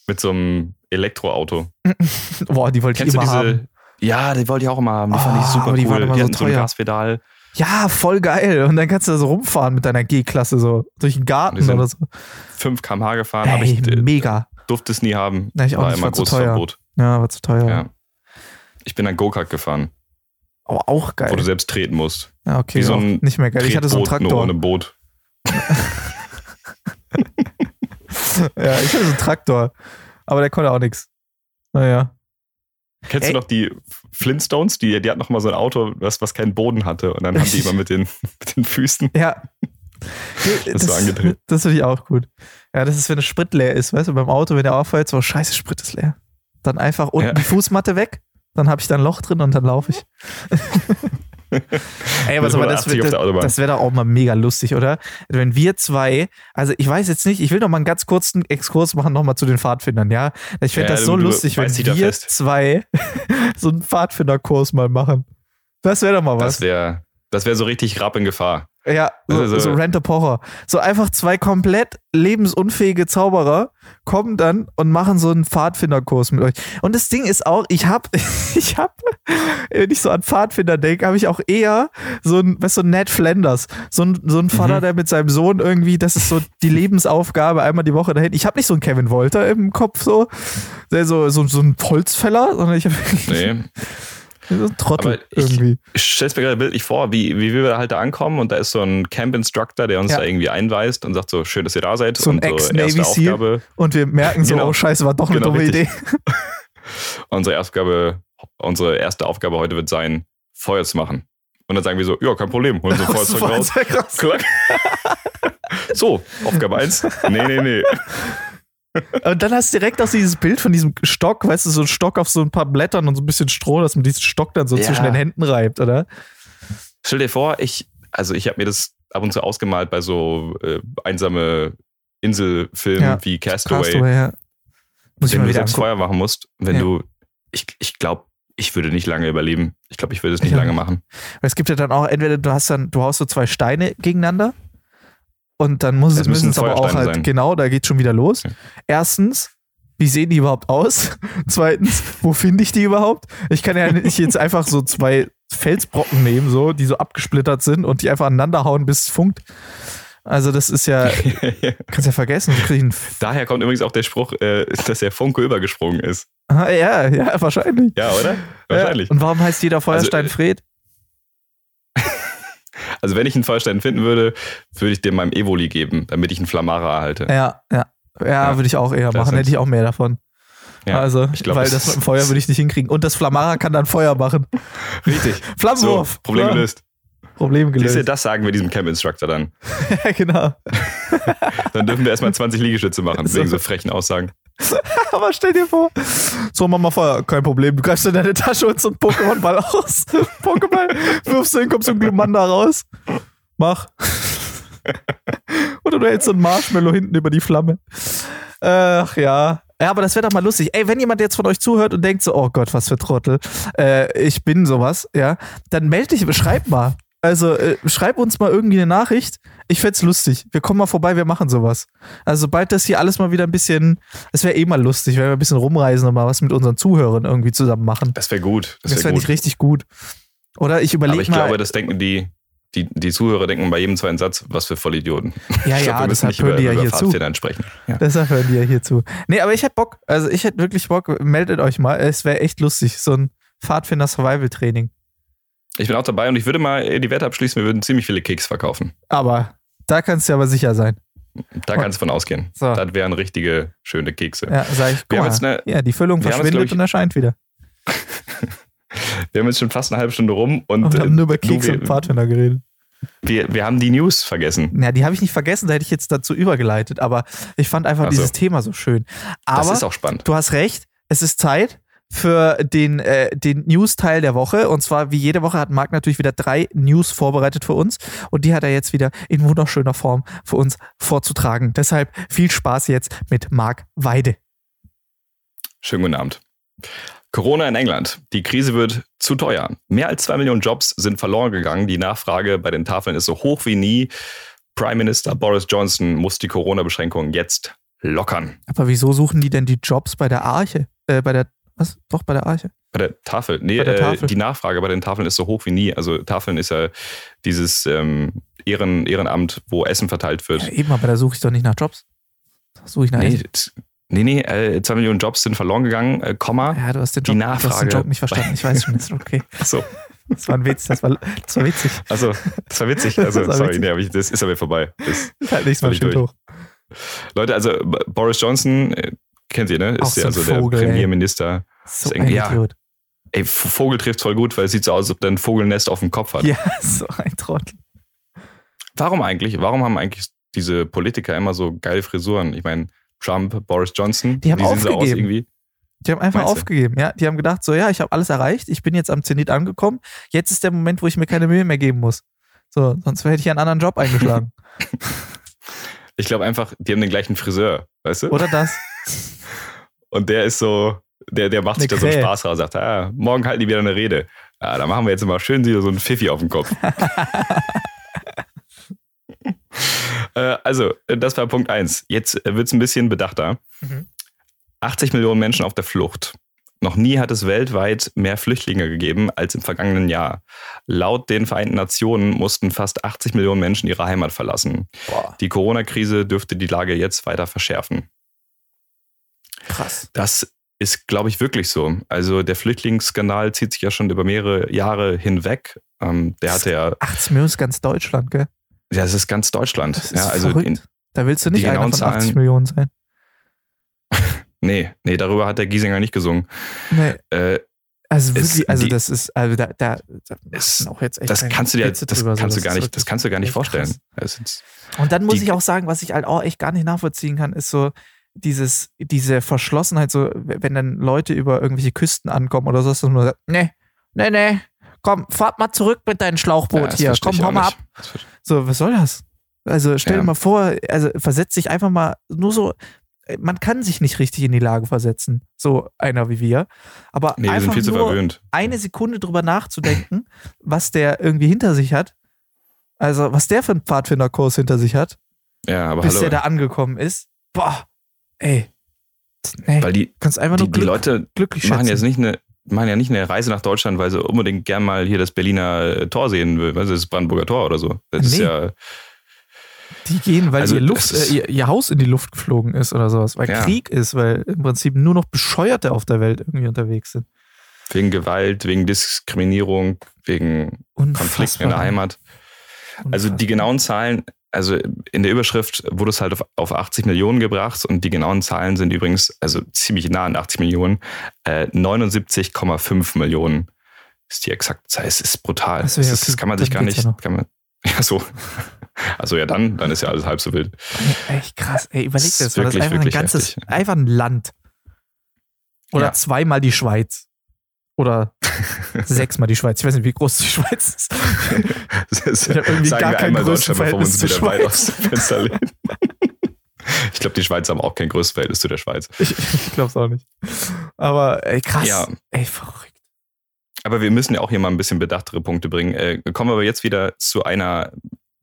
Mit so einem Elektroauto. Boah, die wollte ich Kennst immer diese? haben. Ja, die wollte ich auch immer haben. Die fand Oh, ich super aber die cool. waren immer die so hatten so ein teuer. Gaspedal. Ja, voll geil. Und dann kannst du da so rumfahren mit deiner G-Klasse so durch den Garten oder so. 5 km/h gefahren, aber Ey, ich äh, mega. durfte es nie haben. Na, ich auch war nicht, immer war zu großes teuer. Verbot. Ja, war zu teuer. Ja. Ich bin ein Go-Kart gefahren, Oh, auch wo du geil. selbst treten musst. Ja, okay, wie so ein nicht mehr geil. Ich hatte so einen Tretboot, nur Traktor. ohne Boot. Ja, ich hatte so einen Traktor. Aber der konnte auch nichts. Naja. Kennst Ey. du noch die Flintstones? Die, die hatten noch mal so ein Auto, was, was keinen Boden hatte. Und dann haben die immer mit den, mit den Füßen. Ja. Das war angedreht. Das finde ich auch gut. Ja, das ist, wenn der Sprit leer ist, weißt du, beim Auto, wenn der auffällt, so, scheiße, Sprit ist leer. Dann einfach unten Ja. die Fußmatte weg, dann habe ich da ein Loch drin und dann laufe ich. Ey, was aber das, 180 auf wird- der Autobahn. das wäre doch auch mal mega lustig, oder? Wenn wir zwei, also ich weiß jetzt nicht, ich will noch mal einen ganz kurzen Exkurs machen, noch mal zu den Pfadfindern, ja? Ich fände Ja, das so lustig, wenn wir zwei so einen Pfadfinderkurs mal machen. Das wäre doch mal was. Das wäre das wär so richtig Rapp in Gefahr. Ja, so, Also- so Rent a Pocher. So einfach zwei komplett lebensunfähige Zauberer kommen dann und machen so einen Pfadfinderkurs mit euch. Und das Ding ist auch, ich hab, ich hab, wenn ich so an Pfadfinder denke, habe ich auch eher so ein, weißt du, so Ned Flanders. So ein, so ein Vater, Mhm. der mit seinem Sohn irgendwie, das ist so die Lebensaufgabe, einmal die Woche dahin. Ich habe nicht so einen Kevin Wolter im Kopf so, der so, so, so ein Holzfäller, sondern ich habe Nee. So Trottel Aber ich- irgendwie. Ich stell's mir gerade bildlich vor, wie, wie wir halt da ankommen und da ist so ein Camp-Instructor, der uns Ja. da irgendwie einweist und sagt so, schön, dass ihr da seid. So ein so Ex-Navy erste Seal. Aufgabe, Und wir merken so, Genau. oh scheiße, war doch eine Genau, dumme richtig. Idee. unsere erste Aufgabe, unsere erste Aufgabe heute wird sein, Feuer zu machen. Und dann sagen wir so, ja, kein Problem, holen so ein Feuerzeug raus. So, Aufgabe 1. Nee, nee, nee. Und dann hast du direkt auch dieses Bild von diesem Stock, weißt du, so ein Stock auf so ein paar Blättern und so ein bisschen Stroh, dass man diesen Stock dann so Ja. zwischen den Händen reibt, oder? Stell dir vor, ich, also ich habe mir das ab und zu ausgemalt bei so äh, einsame Inselfilmen Ja. wie Castaway, Castaway, ja. Muss ich wenn du selbst. Feuer machen musst, wenn Ja. du, ich, ich glaube, ich würde nicht lange überleben. Ich glaube, ich würde es nicht Ja. lange machen. Es gibt ja dann auch, entweder du hast dann, du haust so zwei Steine gegeneinander und dann muss, Das müssen es aber auch halt, sein. genau, da geht schon wieder los. Ja. Erstens, wie sehen die überhaupt aus? Zweitens, wo finde ich die überhaupt? Ich kann ja nicht jetzt einfach so zwei Felsbrocken nehmen, so, die so abgesplittert sind und die einfach aneinander hauen, bis es funkt. Also das ist ja, kannst ja vergessen. Daher kommt übrigens auch der Spruch, äh, dass der Funke übergesprungen ist. Ah, ja, ja, wahrscheinlich. Ja, oder? Wahrscheinlich. Ja. Und warum heißt jeder Feuerstein Also, Fred? Also wenn ich einen Feuerstein finden würde, würde ich dem meinem Evoli geben, damit ich einen Flamara erhalte. Ja, ja. Ja, Ja, würde ich auch eher machen. Hätte ich auch mehr davon. Ja, also, ich glaub, weil das mit dem Feuer würde ich nicht hinkriegen. Und das Flamara kann dann Feuer machen. Richtig. So, Flammenwurf. Problem Ja, gelöst. Problem Siehst du, gelöst. das sagen wir diesem Camp Instructor dann. ja, genau. Dann dürfen wir erstmal 20 Liegestütze machen, So. wegen so frechen Aussagen. Aber stell dir vor, so Mama Feuer, kein Problem. Du greifst in deine Tasche und so einen Pokémon-Ball aus. Pokéball, wirfst du hin, kommt so ein Glumanda raus. Mach. Oder du hältst so ein Marshmallow hinten über die Flamme. Ach ja. Ja, aber das wäre doch mal lustig. Ey, wenn jemand jetzt von euch zuhört und denkt so, oh Gott, was für Trottel, äh, ich bin sowas, ja, dann melde dich, schreib mal. Also äh, schreib uns mal irgendwie eine Nachricht. Ich fände lustig. Wir kommen mal vorbei, wir machen sowas. Also sobald das hier alles mal wieder ein bisschen, es wäre eh mal lustig, wenn wir ein bisschen rumreisen und mal was mit unseren Zuhörern irgendwie zusammen machen. Das wäre gut. Das, das wäre nicht richtig gut. Oder ich überlege mal. Aber ich glaube, das denken die, die, die Zuhörer denken bei jedem zweiten Satz, was für Vollidioten. Ja, ja, glaub, deshalb hören die ja hier zu. Ja. Deshalb hören die ja hier zu. Nee, aber ich hätte Bock. Also ich hätte wirklich Bock. Meldet euch mal. Es wäre echt lustig. So ein Pfadfinder-Survival-Training. Ich bin auch dabei und ich würde mal die Wette abschließen, wir würden ziemlich viele Keks verkaufen. Aber da kannst du aber sicher sein. Da kannst du von ausgehen. So. Das wären richtige schöne Kekse. Ja, sag ich, wir haben jetzt eine, ja, die Füllung verschwindet ich, und erscheint wieder. wir haben jetzt schon fast eine halbe Stunde rum und, und haben nur über Kekse und Pfadfinder geredet. Wir, wir haben die News vergessen. Ja, die habe ich nicht vergessen, da hätte ich jetzt dazu übergeleitet, aber ich fand einfach so. dieses Thema so schön. Aber das ist auch spannend. Du hast recht, es ist Zeit für den, äh, den News-Teil der Woche. Und zwar, wie jede Woche, hat Marc natürlich wieder drei News vorbereitet für uns. Und die hat er jetzt wieder in wunderschöner Form für uns vorzutragen. Deshalb viel Spaß jetzt mit Marc Weide. Schönen guten Abend. Corona in England. Die Krise wird zu teuer. Mehr als zwei Millionen Jobs sind verloren gegangen. Die Nachfrage bei den Tafeln ist so hoch wie nie. Prime Minister Boris Johnson muss die Corona-Beschränkungen jetzt lockern. Aber wieso suchen die denn die Jobs bei der Arche? Äh, bei der was? Doch, bei der Arche? Bei der Tafel. Nee, der Tafel. Äh, die Nachfrage bei den Tafeln ist so hoch wie nie. Also Tafeln ist ja dieses ähm, Ehren, Ehrenamt, wo Essen verteilt wird. Ja, eben, aber da suche ich doch nicht nach Jobs. Da suche ich nach nee, Essen. Nee, nee, äh, zwei Millionen Jobs sind verloren gegangen, äh, Komma. Ja, du hast den Job, die Nachfrage. Du hast den Job nicht verstanden. Ich weiß schon, ist okay. so. Das war ein Witz, das war, das war witzig. Also, das war witzig. Also, war sorry, witzig. Nee, das ist aber vorbei. Das halt nächstes Mal schön hoch. Leute, also Boris Johnson, äh, kennt ihr, ne? Ist ja so also der Premierminister. So ein ja, Idiot. Ey, Vogel trifft voll gut, weil es sieht so aus, als ob der ein Vogelnest auf dem Kopf hat. Ja, so ein Trottel. Warum eigentlich? Warum haben eigentlich diese Politiker immer so geile Frisuren? Ich meine, Trump, Boris Johnson, die haben aufgegeben. Aus irgendwie? Die haben einfach aufgegeben, ja. Die haben gedacht, so, ja, ich habe alles erreicht, ich bin jetzt am Zenit angekommen. Jetzt ist der Moment, wo ich mir keine Mühe mehr geben muss. So, sonst hätte ich einen anderen Job eingeschlagen. ich glaube einfach, die haben den gleichen Friseur, weißt du? Oder das. Und der ist so, der, der macht sich da so einen Spaß raus, sagt, ah, morgen halten die wieder eine Rede. Ja, da machen wir jetzt immer schön so einen Pfiffi auf den Kopf. äh, also, das war Punkt 1. Jetzt wird es ein bisschen bedachter. Mhm. 80 Millionen Menschen auf der Flucht. Noch nie hat es weltweit mehr Flüchtlinge gegeben als im vergangenen Jahr. Laut den Vereinten Nationen mussten fast 80 Millionen Menschen ihre Heimat verlassen. Boah. Die Corona-Krise dürfte die Lage jetzt weiter verschärfen. Krass. Das ist, glaube ich, wirklich so. Also der Flüchtlingsskandal zieht sich ja schon über mehrere Jahre hinweg. Ähm, der hatte ja. 80 Millionen ist ganz Deutschland, gell? Ja, es ist ganz Deutschland. Das ist ja, also in, da willst du nicht einer von 80 Zahlen, Millionen sein. nee, nee, darüber hat der Giesinger nicht gesungen. Nee. Äh, also wirklich, also die, das ist, also da, da, da ist, auch jetzt echt das kannst du dir, das drüber, kannst so, du gar nicht, das kannst du gar nicht vorstellen. Und dann muss ich auch sagen, was ich halt auch echt gar nicht nachvollziehen kann, ist so, dieses, diese Verschlossenheit, so, wenn dann Leute über irgendwelche Küsten ankommen oder so, dass du nur sagst, nee, nee, nee, komm, fahrt mal zurück mit deinem Schlauchboot ja, hier, komm, hau mal ab. So, was soll das? Also stell ja. dir mal vor, also versetz dich einfach mal nur so, man kann sich nicht richtig in die Lage versetzen, so einer wie wir. Aber nee, einfach nur eine Sekunde drüber nachzudenken, was der irgendwie hinter sich hat, also was der für einen Pfadfinderkurs hinter sich hat, ja, bis hallo. der da angekommen ist, boah, ey. Nee, weil die, kannst einfach nur die, Glück, die Leute glücklich machen schätzen. jetzt nicht eine machen ja nicht eine Reise nach Deutschland, weil sie unbedingt gern mal hier das Berliner Tor sehen will, also das Brandenburger Tor oder so. Das nee. ist ja die gehen, weil also ihr, Luft, äh, ihr, ihr, Haus in die Luft geflogen ist oder sowas, weil ja. Krieg ist, weil im Prinzip nur noch Bescheuerte auf der Welt irgendwie unterwegs sind. Wegen Gewalt, wegen Diskriminierung, wegen Unfassbar. Konflikten in der Heimat. Unfassbar. Also die genauen Zahlen also in der Überschrift wurde es halt auf, auf 80 Millionen gebracht und die genauen Zahlen sind übrigens, also ziemlich nah an 80 Millionen, äh, 79,5 Millionen ist die exakte Zahl. Es ist brutal. Das, das, ist, das kann man sich gar nicht, ja kann man, ja so. Also ja, dann, dann ist ja alles halb so wild. Echt krass. Ey, überleg Das das. Das ist wirklich, einfach ein wirklich ganzes, heftig. einfach ein Land. Oder Ja. zweimal die Schweiz. Oder sechsmal die Schweiz. Ich weiß nicht, wie groß die Schweiz ist. Ist, Ich hab irgendwie gar kein Größenverhältnis zur Schweiz. aus Fenster. Ich glaube, die Schweizer haben auch kein größtes Verhältnis zu der Schweiz. Ich, ich glaub's auch nicht. Aber ey, krass. Ja. Ey, verrückt. Aber wir müssen ja auch hier mal ein bisschen bedachtere Punkte bringen. Äh, kommen wir aber jetzt wieder zu einer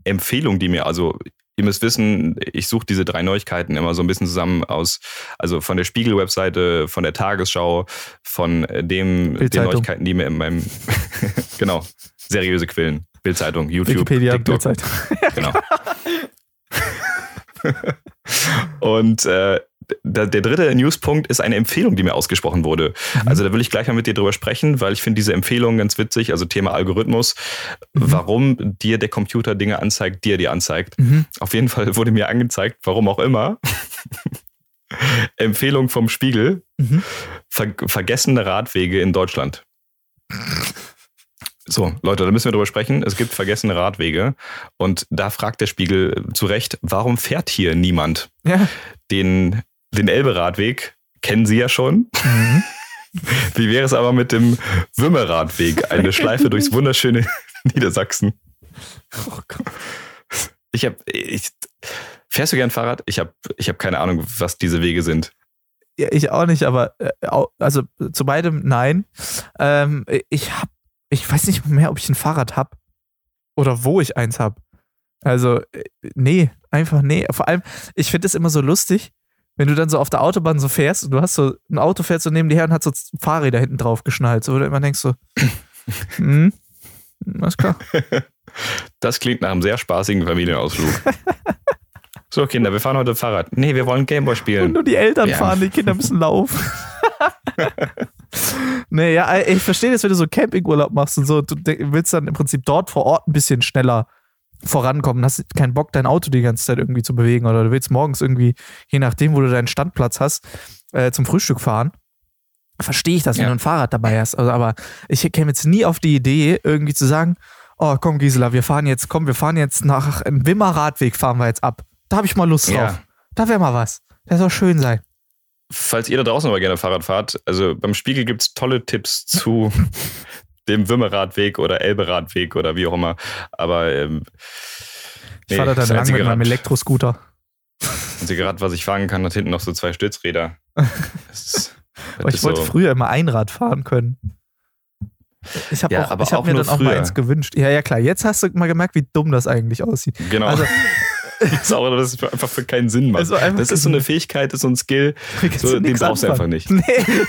Empfehlung, die mir, also ihr müsst wissen, ich suche diese drei Neuigkeiten immer so ein bisschen zusammen aus, also von der Spiegel-Webseite, von der Tagesschau, von äh, dem, den Bild-Zeitung. Neuigkeiten, die mir in meinem, genau, seriöse Quellen, Bildzeitung, YouTube, Wikipedia, TikTok, Bildzeit. genau. Und äh, der, der dritte Newspunkt ist eine Empfehlung, die mir ausgesprochen wurde. Mhm. Also da will ich gleich mal mit dir drüber sprechen, weil ich finde diese Empfehlung ganz witzig, also Thema Algorithmus, Mhm. warum dir der Computer Dinge anzeigt, die er dir anzeigt. Mhm. Auf jeden Fall wurde mir angezeigt, warum auch immer. Empfehlung vom Spiegel, Mhm. ver vergessene Radwege in Deutschland. So, Leute, da müssen wir drüber sprechen. Es gibt vergessene Radwege. Und da fragt der Spiegel zu Recht, warum fährt hier niemand? Ja. Den, den Elbe-Radweg kennen Sie ja schon. Mhm. Wie wäre es aber mit dem Wümmer-Radweg? Eine Schleife durchs wunderschöne Niedersachsen. Oh Gott. Ich habe, ich, fährst du gern Fahrrad? Ich habe, ich habe keine Ahnung, was diese Wege sind. Ja, ich auch nicht, aber äh, also zu beidem nein. Ähm, ich hab, ich weiß nicht mehr, ob ich ein Fahrrad hab oder wo ich eins hab. Also äh, nee, einfach nee. Vor allem, ich finde es immer so lustig, wenn du dann so auf der Autobahn so fährst und du hast so ein Auto fährt so neben dir her und hat so Fahrräder hinten drauf geschnallt, so wo du immer denkst so, hm, alles klar. Das klingt nach einem sehr spaßigen Familienausflug. so, Kinder, wir fahren heute Fahrrad. Nee, wir wollen Gameboy Und spielen. nur die Eltern Ja. fahren, die Kinder müssen laufen. nee, ja, ich verstehe das, wenn du so Campingurlaub machst und so, du willst dann im Prinzip dort vor Ort ein bisschen schneller vorankommen, hast keinen Bock, dein Auto die ganze Zeit irgendwie zu bewegen oder du willst morgens irgendwie, je nachdem, wo du deinen Standplatz hast, äh, zum Frühstück fahren. Verstehe ich das, wenn Ja. du ein Fahrrad dabei hast. Also, aber ich käme jetzt nie auf die Idee, irgendwie zu sagen, oh komm Gisela, wir fahren jetzt, komm, wir fahren jetzt nach einem Wimmer Radweg, fahren wir jetzt ab. Da habe ich mal Lust drauf. Ja. Da wäre mal was. Der soll schön sein. Falls ihr da draußen aber gerne Fahrrad fahrt, also beim Spiegel gibt es tolle Tipps zu dem Wimmeradweg oder Elberadweg oder wie auch immer. Aber ähm, Ich nee, fahre da dann lang mit meinem Elektroscooter. das einzige Rad, was ich fahren kann, hat hinten noch so zwei Stützräder. Ist, ich wollte so, früher immer Einrad fahren können. Ich habe Ja, ich hab mir dann auch mal früher. eins gewünscht. Ja, ja, klar. Jetzt hast du mal gemerkt, wie dumm das eigentlich aussieht. Genau. Also, ist auch, das ist einfach für keinen Sinn macht. Also das ist so eine Fähigkeit, das ist so ein Skill, kannst so, den brauchst du einfach nicht. Nee,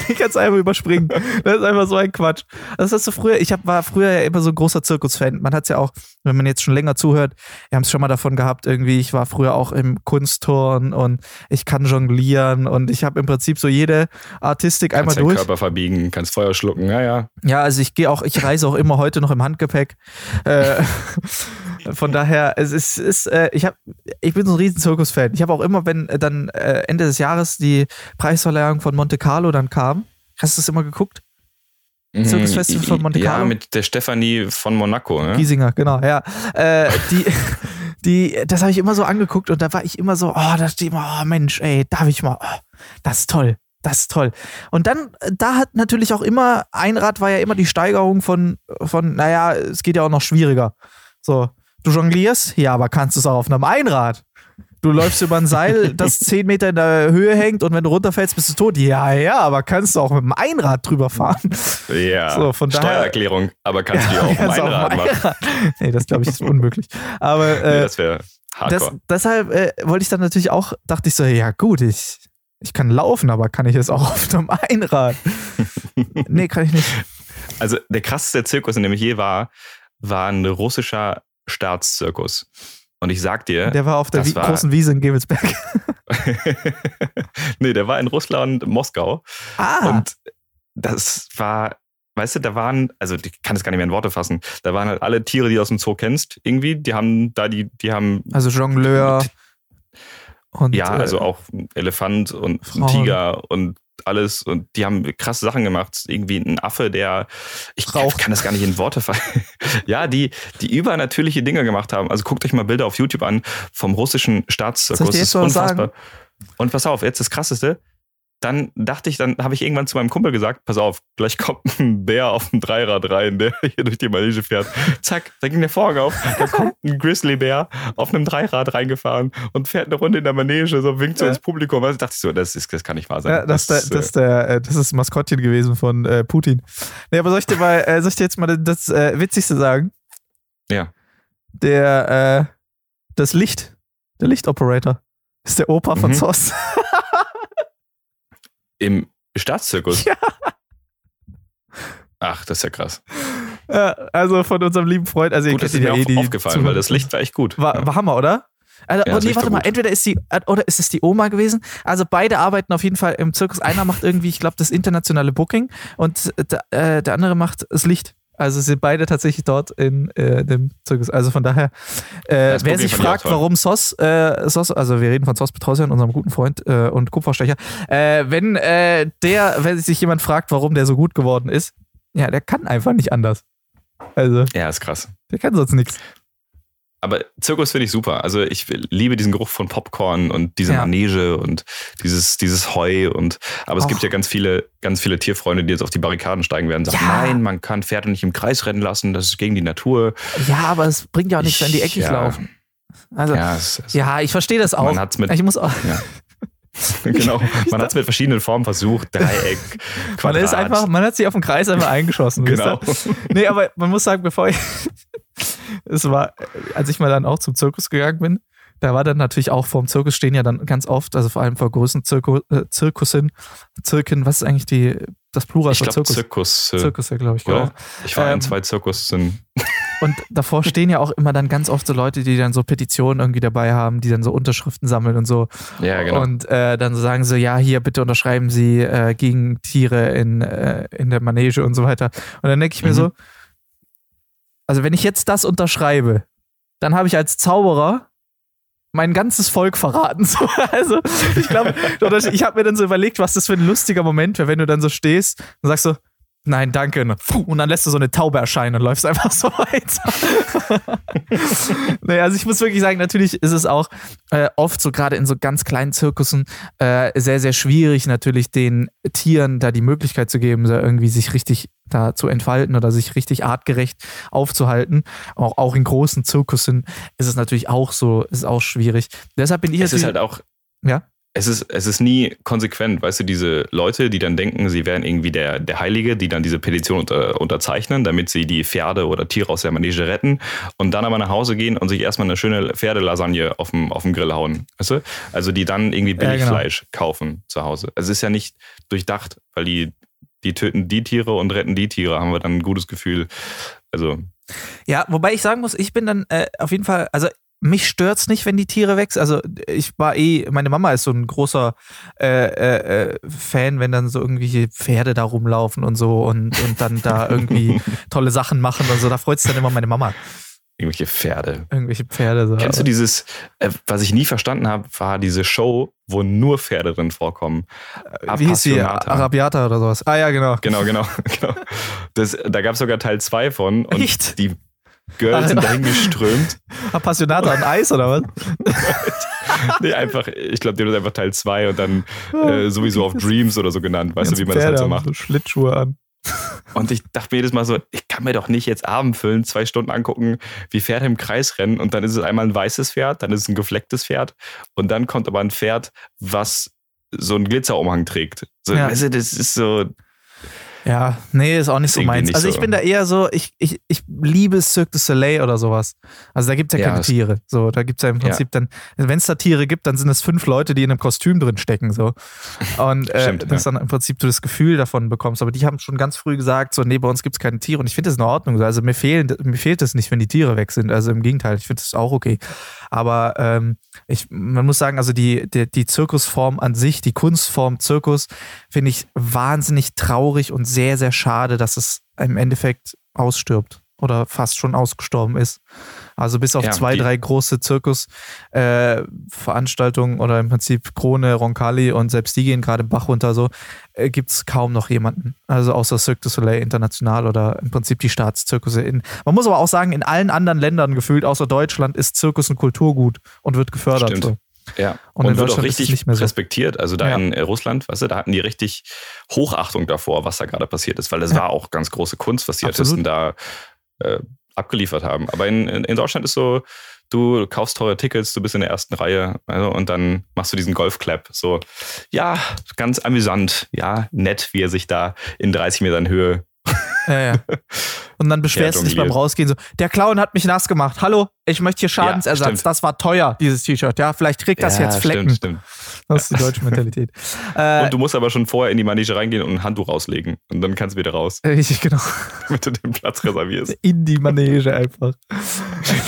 die kannst du einfach überspringen. Das ist einfach so ein Quatsch. Das hast du früher, ich hab, war früher ja immer so ein großer Zirkusfan. Man hat es ja auch, wenn man jetzt schon länger zuhört, wir haben es schon mal davon gehabt, irgendwie, ich war früher auch im Kunstturn und ich kann jonglieren und ich habe im Prinzip so jede Artistik einmal Kannst durch. Körper verbiegen, kannst Feuer schlucken, ja, ja. Ja, also ich gehe auch, ich reise auch immer heute noch im Handgepäck. Äh, von daher, es ist, ist äh, ich habe, ich bin so ein riesen Zirkus-Fan. Ich habe auch immer, wenn äh, dann äh, Ende des Jahres die Preisverleihung von Monte Carlo dann kam, hast du das immer geguckt? Zirkusfestival von Monte Ja, Carlo? mit der Stefanie von Monaco, ne? Giesinger, genau, ja. Äh, die, die, das habe ich immer so angeguckt und da war ich immer so, oh, da steht immer, oh Mensch, ey, darf ich mal, oh, das ist toll. Das ist toll. Und dann, äh, da hat natürlich auch immer, Einrad war ja immer die Steigerung von, von, naja, es geht ja auch noch schwieriger. So, du jonglierst? Ja, aber kannst du es auch auf einem Einrad? Du läufst über ein Seil, das 10 Meter in der Höhe hängt und wenn du runterfällst, bist du tot. Ja, ja, aber kannst du auch mit dem Einrad drüber fahren? Ja, So, von daher- Steuererklärung, aber kannst du die auch auf dem Kannst du Einrad machen. Nee, das glaube ich ist unmöglich. Aber Nee, äh, das wäre das, deshalb äh, wollte ich dann natürlich auch, dachte ich so, ja gut, ich, ich kann laufen, aber kann ich es auch auf einem Einrad? nee, kann ich nicht. also der krasseste Zirkus, in dem ich je war, war ein russischer Staatszirkus. Und ich sag dir, Der war auf der das Wie war- großen Wiese in Gevelsberg. nee, der war in Russland, Moskau. Ah, Und das war, weißt du, da waren, also ich kann es gar nicht mehr in Worte fassen, da waren halt alle Tiere, die du aus dem Zoo kennst, irgendwie, die haben da die, die haben, also Jongleur und ja, äh, also auch ein Elefant und Frauen. Tiger und alles und die haben krasse Sachen gemacht. Irgendwie ein Affe, der, ich Rauch. kann das gar nicht in Worte fallen. ja, die, die übernatürliche Dinge gemacht haben. Also guckt euch mal Bilder auf YouTube an vom russischen Staatszirkus. Das ist unfassbar. Sagen? Und pass auf, jetzt das Krasseste dann dachte ich, dann habe ich irgendwann zu meinem Kumpel gesagt, pass auf, gleich kommt ein Bär auf dem Dreirad rein, der hier durch die Manege fährt. Zack, da ging der Vorhang auf, da kommt ein Grizzlybär auf einem Dreirad reingefahren und fährt eine Runde in der Manege, so winkt so ins Publikum. Also dachte ich so, das, ist, das kann nicht wahr sein. Ja, das, das, ist, das, der, äh, das ist Maskottchen gewesen von äh, Putin. Nee, aber soll ich dir mal, äh, soll ich dir jetzt mal das äh, Witzigste sagen? Ja. Der, äh, das Licht, der Lichtoperator ist der Opa von mhm. Zoss. Im Staatszirkus? Ja. Ach, das ist ja krass. Ja, also von unserem lieben Freund, also gut, ihr kennt ja eh die aufgefallen, weil das Licht war echt gut. War, war Hammer, oder? Also, ja, oh, nee, warte mal, gut. entweder ist die, oder ist es die Oma gewesen? Also beide arbeiten auf jeden Fall im Zirkus. Einer macht irgendwie, ich glaube, das internationale Booking und äh, der andere macht das Licht. Also sind beide tatsächlich dort in äh, dem Zirkus. Also von daher, äh, wer sich fragt, warum SOS, äh, SOS, also wir reden von SOS Petrosian, unserem guten Freund äh, und Kupferstecher, äh, wenn äh, der, wenn sich jemand fragt, warum der so gut geworden ist, ja, der kann einfach nicht anders. Also. Ja, ist krass. Der kann sonst nichts. Aber Zirkus finde ich super. Also ich liebe diesen Geruch von Popcorn und diese ja. Manege und dieses, dieses Heu und aber es Och. gibt ja ganz viele, ganz viele Tierfreunde, die jetzt auf die Barrikaden steigen werden und sagen, ja. nein, man kann Pferde nicht im Kreis rennen lassen, das ist gegen die Natur. Ja, aber es bringt ja auch nichts, wenn die eckig ja. laufen. Also, ja, es, es, ich verstehe das auch. Man hat's mit, ich muss auch. Genau. Man hat es mit verschiedenen Formen versucht. Dreieck, Quadrat. Man ist einfach, man hat sich auf den Kreis einfach eingeschossen. genau. Nee, aber man muss sagen, bevor ich, es war, als ich mal dann auch zum Zirkus gegangen bin, da war dann natürlich auch vor dem Zirkus stehen ja dann ganz oft, also vor allem vor größeren Zirku, äh, Zirkussen, Zirken, was ist eigentlich die, das Plural ich von Zirkus? Zirkus. Äh, Zirkus, ja, glaube ich, genau. Ich war ähm, in zwei Zirkussen. Und davor stehen ja auch immer dann ganz oft so Leute, die dann so Petitionen irgendwie dabei haben, die dann so Unterschriften sammeln und so. Ja, genau. Und äh, dann so sagen so, ja, hier bitte unterschreiben Sie äh, gegen Tiere in, äh, in der Manege und so weiter. Und dann denke ich mir mhm. so, also wenn ich jetzt das unterschreibe, dann habe ich als Zauberer mein ganzes Volk verraten. So, also ich glaube, ich habe mir dann so überlegt, was das für ein lustiger Moment wäre, wenn du dann so stehst und sagst so, nein, danke. Und dann lässt du so eine Taube erscheinen und läufst einfach so weiter. naja, also ich muss wirklich sagen, natürlich ist es auch äh, oft so gerade in so ganz kleinen Zirkussen äh, sehr, sehr schwierig, natürlich den Tieren da die Möglichkeit zu geben, da irgendwie sich richtig da zu entfalten oder sich richtig artgerecht aufzuhalten. Auch, auch in großen Zirkussen ist es natürlich auch so, ist auch schwierig. Deshalb bin ich es ist halt auch ja? Es ist, es ist nie konsequent, weißt du, diese Leute, die dann denken, sie wären irgendwie der, der Heilige, die dann diese Petition unter, unterzeichnen, damit sie die Pferde oder Tiere aus der Manege retten und dann aber nach Hause gehen und sich erstmal eine schöne Pferdelasagne auf dem, auf dem Grill hauen, weißt du? Also die dann irgendwie Billigfleisch ja, genau. kaufen zu Hause. Es ist ja nicht durchdacht, weil die, die töten die Tiere und retten die Tiere, haben wir dann ein gutes Gefühl. Also ja, wobei ich sagen muss, ich bin dann äh, auf jeden Fall, also mich stört's nicht, wenn die Tiere wechseln. Also ich war eh, meine Mama ist so ein großer äh, äh, äh, Fan, wenn dann so irgendwelche Pferde da rumlaufen und so und, und dann da irgendwie tolle Sachen machen und so. Da freut sich dann immer meine Mama. Irgendwelche Pferde. Irgendwelche Pferde. So. Kennst du dieses, äh, was ich nie verstanden habe, war diese Show, wo nur Pferde drin vorkommen. Äh, wie hieß die? Arabiata oder sowas. Ah ja, genau. Genau, genau. genau. Das, da gab es sogar Teil 2 von. Und Echt? Die, Girls sind dahin geströmt. Appassionata an Eis oder was? nee, einfach, ich glaube, die haben das einfach Teil 2 und dann äh, sowieso auf Dreams oder so genannt. Weißt du, wie man das halt so macht? So Schlittschuhe an. Und ich dachte mir jedes Mal so, ich kann mir doch nicht jetzt Abendfüllen zwei Stunden angucken, wie Pferde im Kreis rennen und dann ist es einmal ein weißes Pferd, dann ist es ein geflecktes Pferd und dann kommt aber ein Pferd, was so einen Glitzerumhang trägt. So, ja. weißt du, das ist so, ja, nee, ist auch nicht so meins. Nicht also ich so. bin da eher so, ich, ich, ich liebe Cirque du Soleil oder sowas. Also da gibt es ja, ja keine Tiere. So, da gibt es ja im Prinzip ja. dann, wenn es da Tiere gibt, dann sind es fünf Leute, die in einem Kostüm drin stecken. So. Und äh, Stimmt, dass ja. dann im Prinzip du das Gefühl davon bekommst. Aber die haben schon ganz früh gesagt, so, nee, bei uns gibt es keine Tiere. Und ich finde das in Ordnung. Also mir, fehlen, mir fehlt es nicht, wenn die Tiere weg sind. Also im Gegenteil, ich finde das auch okay. Aber ähm, ich, man muss sagen, also die, die, die Zirkusform an sich, die Kunstform Zirkus, finde ich wahnsinnig traurig und sehr, sehr schade, dass es im Endeffekt ausstirbt. Oder fast schon ausgestorben ist. Also bis auf Ja, zwei, drei große Zirkusveranstaltungen oder im Prinzip Krone, Roncalli und selbst die gehen gerade Bach runter, so äh, gibt es kaum noch jemanden. Also außer Cirque du Soleil international oder im Prinzip die Staatszirkusse. In, man muss aber auch sagen, in allen anderen Ländern gefühlt, außer Deutschland, ist Zirkus ein Kulturgut und wird gefördert. Stimmt. So. Ja, Und und, wird auch es richtig nicht mehr so. respektiert. Also da Ja. in äh, Russland, weißt du, da hatten die richtig Hochachtung davor, was da gerade passiert ist, weil das Ja. war auch ganz große Kunst, was die Absolut. Artisten da äh, abgeliefert haben. Aber in, in, Deutschland ist so, du kaufst teure Tickets, du bist in der ersten Reihe also, und dann machst du diesen Golfclap. So, ja, ganz amüsant, ja, nett, wie er sich da in 30 Metern Höhe. Ja, ja. Und dann beschwerst du dich beim. Rausgehen so, der Clown hat mich nass gemacht. Hallo, ich möchte hier Schadensersatz. das war teuer, dieses T-Shirt. Ja, vielleicht kriegt das jetzt Flecken. Stimmt, stimmt. Das ist die deutsche Mentalität. Äh, Und du musst aber schon vorher in die Manege reingehen und ein Handtuch rauslegen. Und dann kannst du wieder raus, richtig, genau. damit du den Platz reservierst. In die Manege einfach.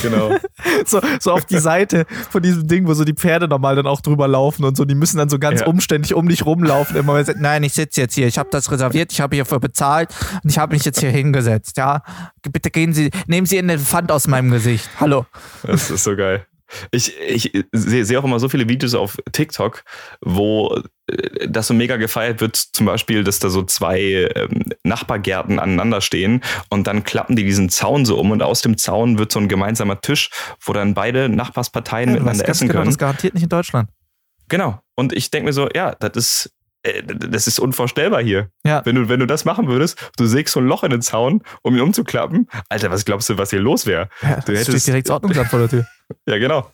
genau. So, so auf die Seite von diesem Ding, wo so die Pferde normal dann auch drüber laufen und so. Die müssen dann so ganz umständlich um dich rumlaufen. Immer wenn sie sagen, nein, ich sitze jetzt hier. Ich habe das reserviert. Ich habe hierfür bezahlt und ich habe mich jetzt hier hingesetzt. Ja, bitte gehen Sie, nehmen Sie einen Elefant aus meinem Gesicht. Hallo. Das ist so geil. Ich, ich sehe sehe auch immer so viele Videos auf TikTok, wo äh, das so mega gefeiert wird, zum Beispiel, dass da so zwei ähm, Nachbargärten aneinander stehen und dann klappen die diesen Zaun so um und aus dem Zaun wird so ein gemeinsamer Tisch, wo dann beide Nachbarsparteien Ja, miteinander essen genau, können. das garantiert nicht in Deutschland. Genau. Und ich denke mir so, ja, das ist, das ist unvorstellbar hier. Ja. Wenn du, wenn du das machen würdest, du sägst so ein Loch in den Zaun, um ihn umzuklappen. Alter, was glaubst du, was hier los wäre? Ja, Du hättest- direkt Ordnungsamt vor der Tür. Ja, genau.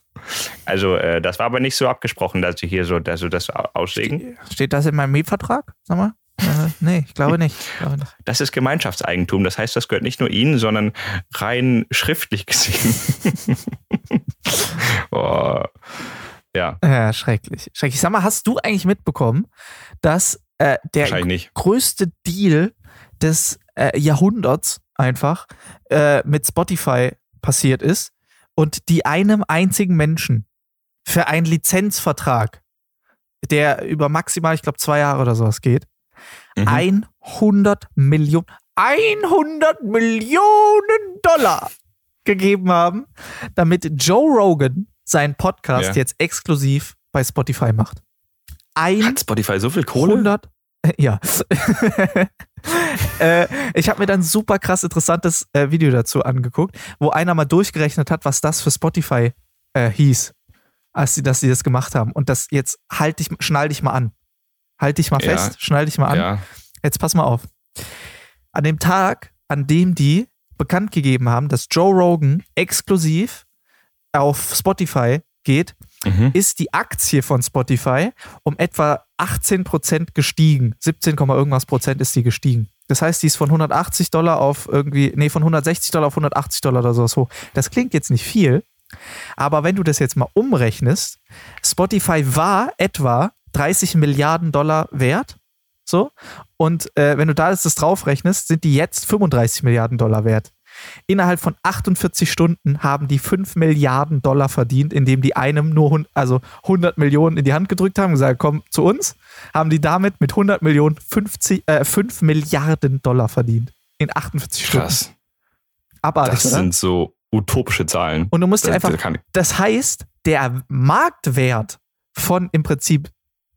Also, äh, das war aber nicht so abgesprochen, dass sie hier so dass sie das au- auslegen. Steht das in meinem Mietvertrag? Sag mal. Äh, nee, ich glaube nicht. Ich glaube nicht. Das ist Gemeinschaftseigentum. Das heißt, das gehört nicht nur Ihnen, sondern rein schriftlich gesehen. oh. Ja, Ja, schrecklich. Schrecklich. Sag mal, hast du eigentlich mitbekommen, dass äh, der größte Deal des äh, Jahrhunderts einfach äh, mit Spotify passiert ist und die einem einzigen Menschen für einen Lizenzvertrag, der über maximal, ich glaube, zwei Jahre oder sowas geht, Mhm. 100 Millionen, 100 Millionen Dollar gegeben haben, damit Joe Rogan seinen Podcast Ja. jetzt exklusiv bei Spotify macht. Hat Spotify so viel Kohle? 100, ja. äh, ich habe mir dann ein super krass interessantes äh, Video dazu angeguckt, wo einer mal durchgerechnet hat, was das für Spotify äh, hieß, als sie, dass sie das gemacht haben. Und das jetzt halt dich, schnall dich mal an. Halt dich mal Ja. fest, schnall dich mal an. Ja. Jetzt pass mal auf. An dem Tag, an dem die bekannt gegeben haben, dass Joe Rogan exklusiv auf Spotify geht, Mhm. ist die Aktie von Spotify um etwa 18% gestiegen. 17, Komma irgendwas Prozent ist die gestiegen. Das heißt, die ist von 180 Dollar auf irgendwie, nee, von 160 Dollar auf 180 Dollar oder sowas hoch. Das klingt jetzt nicht viel, aber wenn du das jetzt mal umrechnest, Spotify war etwa 30 Milliarden Dollar wert. So. Und äh, wenn du da jetzt das draufrechnest, sind die jetzt 35 Milliarden Dollar wert. Innerhalb von 48 Stunden haben die 5 Milliarden Dollar verdient, indem die einem nur also 100 Millionen in die Hand gedrückt haben und gesagt, komm zu uns, haben die damit mit 100 Millionen 50, äh, 5 Milliarden Dollar verdient. In 48 Stunden. Krass. Abartig, Das oder? sind so utopische Zahlen. Und du musst dir Das- einfach das kann- das heißt, der Marktwert von im Prinzip,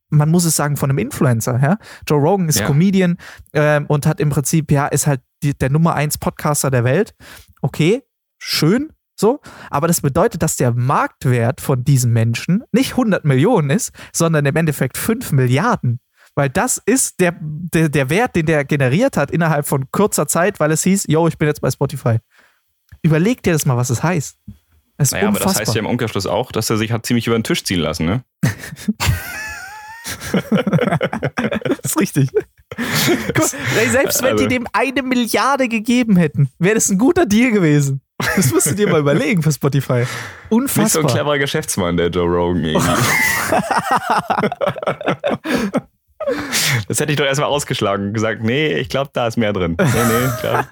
man muss es sagen, von einem Influencer, ja. Joe Rogan ist Ja. Comedian ähm, und hat im Prinzip, ja, ist halt die, der Nummer 1 Podcaster der Welt. Okay, schön, so. Aber das bedeutet, dass der Marktwert von diesem Menschen nicht 100 Millionen ist, sondern im Endeffekt 5 Milliarden. Weil das ist der, der, der Wert, den der generiert hat innerhalb von kurzer Zeit, weil es hieß, yo, ich bin jetzt bei Spotify. Überleg dir das mal, was es heißt. Das Naja, aber unfassbar. das heißt ja im Umkehrschluss auch, dass er sich hat ziemlich über den Tisch ziehen lassen, ne? Das ist richtig. Guck, selbst wenn Also- die dem eine Milliarde gegeben hätten, wäre das ein guter Deal gewesen. Das musst du dir mal überlegen für Spotify. Nicht so Unfassbar. ein cleverer Geschäftsmann, der Joe Rogan irgendwie. das hätte ich doch erstmal ausgeschlagen und gesagt, nee, ich glaube, da ist mehr drin. Nee, nee, klar.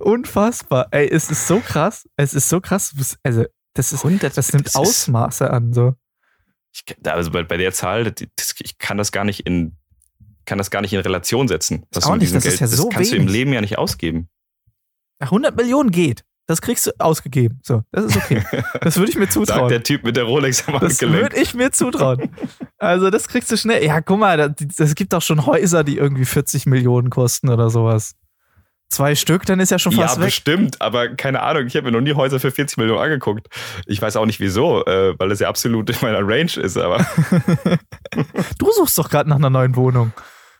Unfassbar. Ey, es ist so krass. Es ist so krass. Also, das, ist, 100 das nimmt Ausmaße an. So. Ich, also bei, bei der Zahl, das, das, ich kann das gar nicht in kann das gar nicht in Relation setzen. Was Auch nicht, das ist ja das so kannst du im wenig. Leben ja nicht ausgeben. 100 Millionen geht. Das kriegst du ausgegeben. So, das ist okay. Das würde ich mir zutrauen. Sagt der Typ mit der Rolex am Das würde ich mir zutrauen. Also, das kriegst du schnell. Ja, guck mal, es gibt doch schon Häuser, die irgendwie 40 Millionen kosten oder sowas. Zwei Stück, dann ist ja schon Ja, fast weg. bestimmt, aber keine Ahnung, ich habe mir noch nie Häuser für 40 Millionen angeguckt. Ich weiß auch nicht wieso, äh, weil es ja absolut in meiner Range ist, aber Du suchst doch gerade nach einer neuen Wohnung.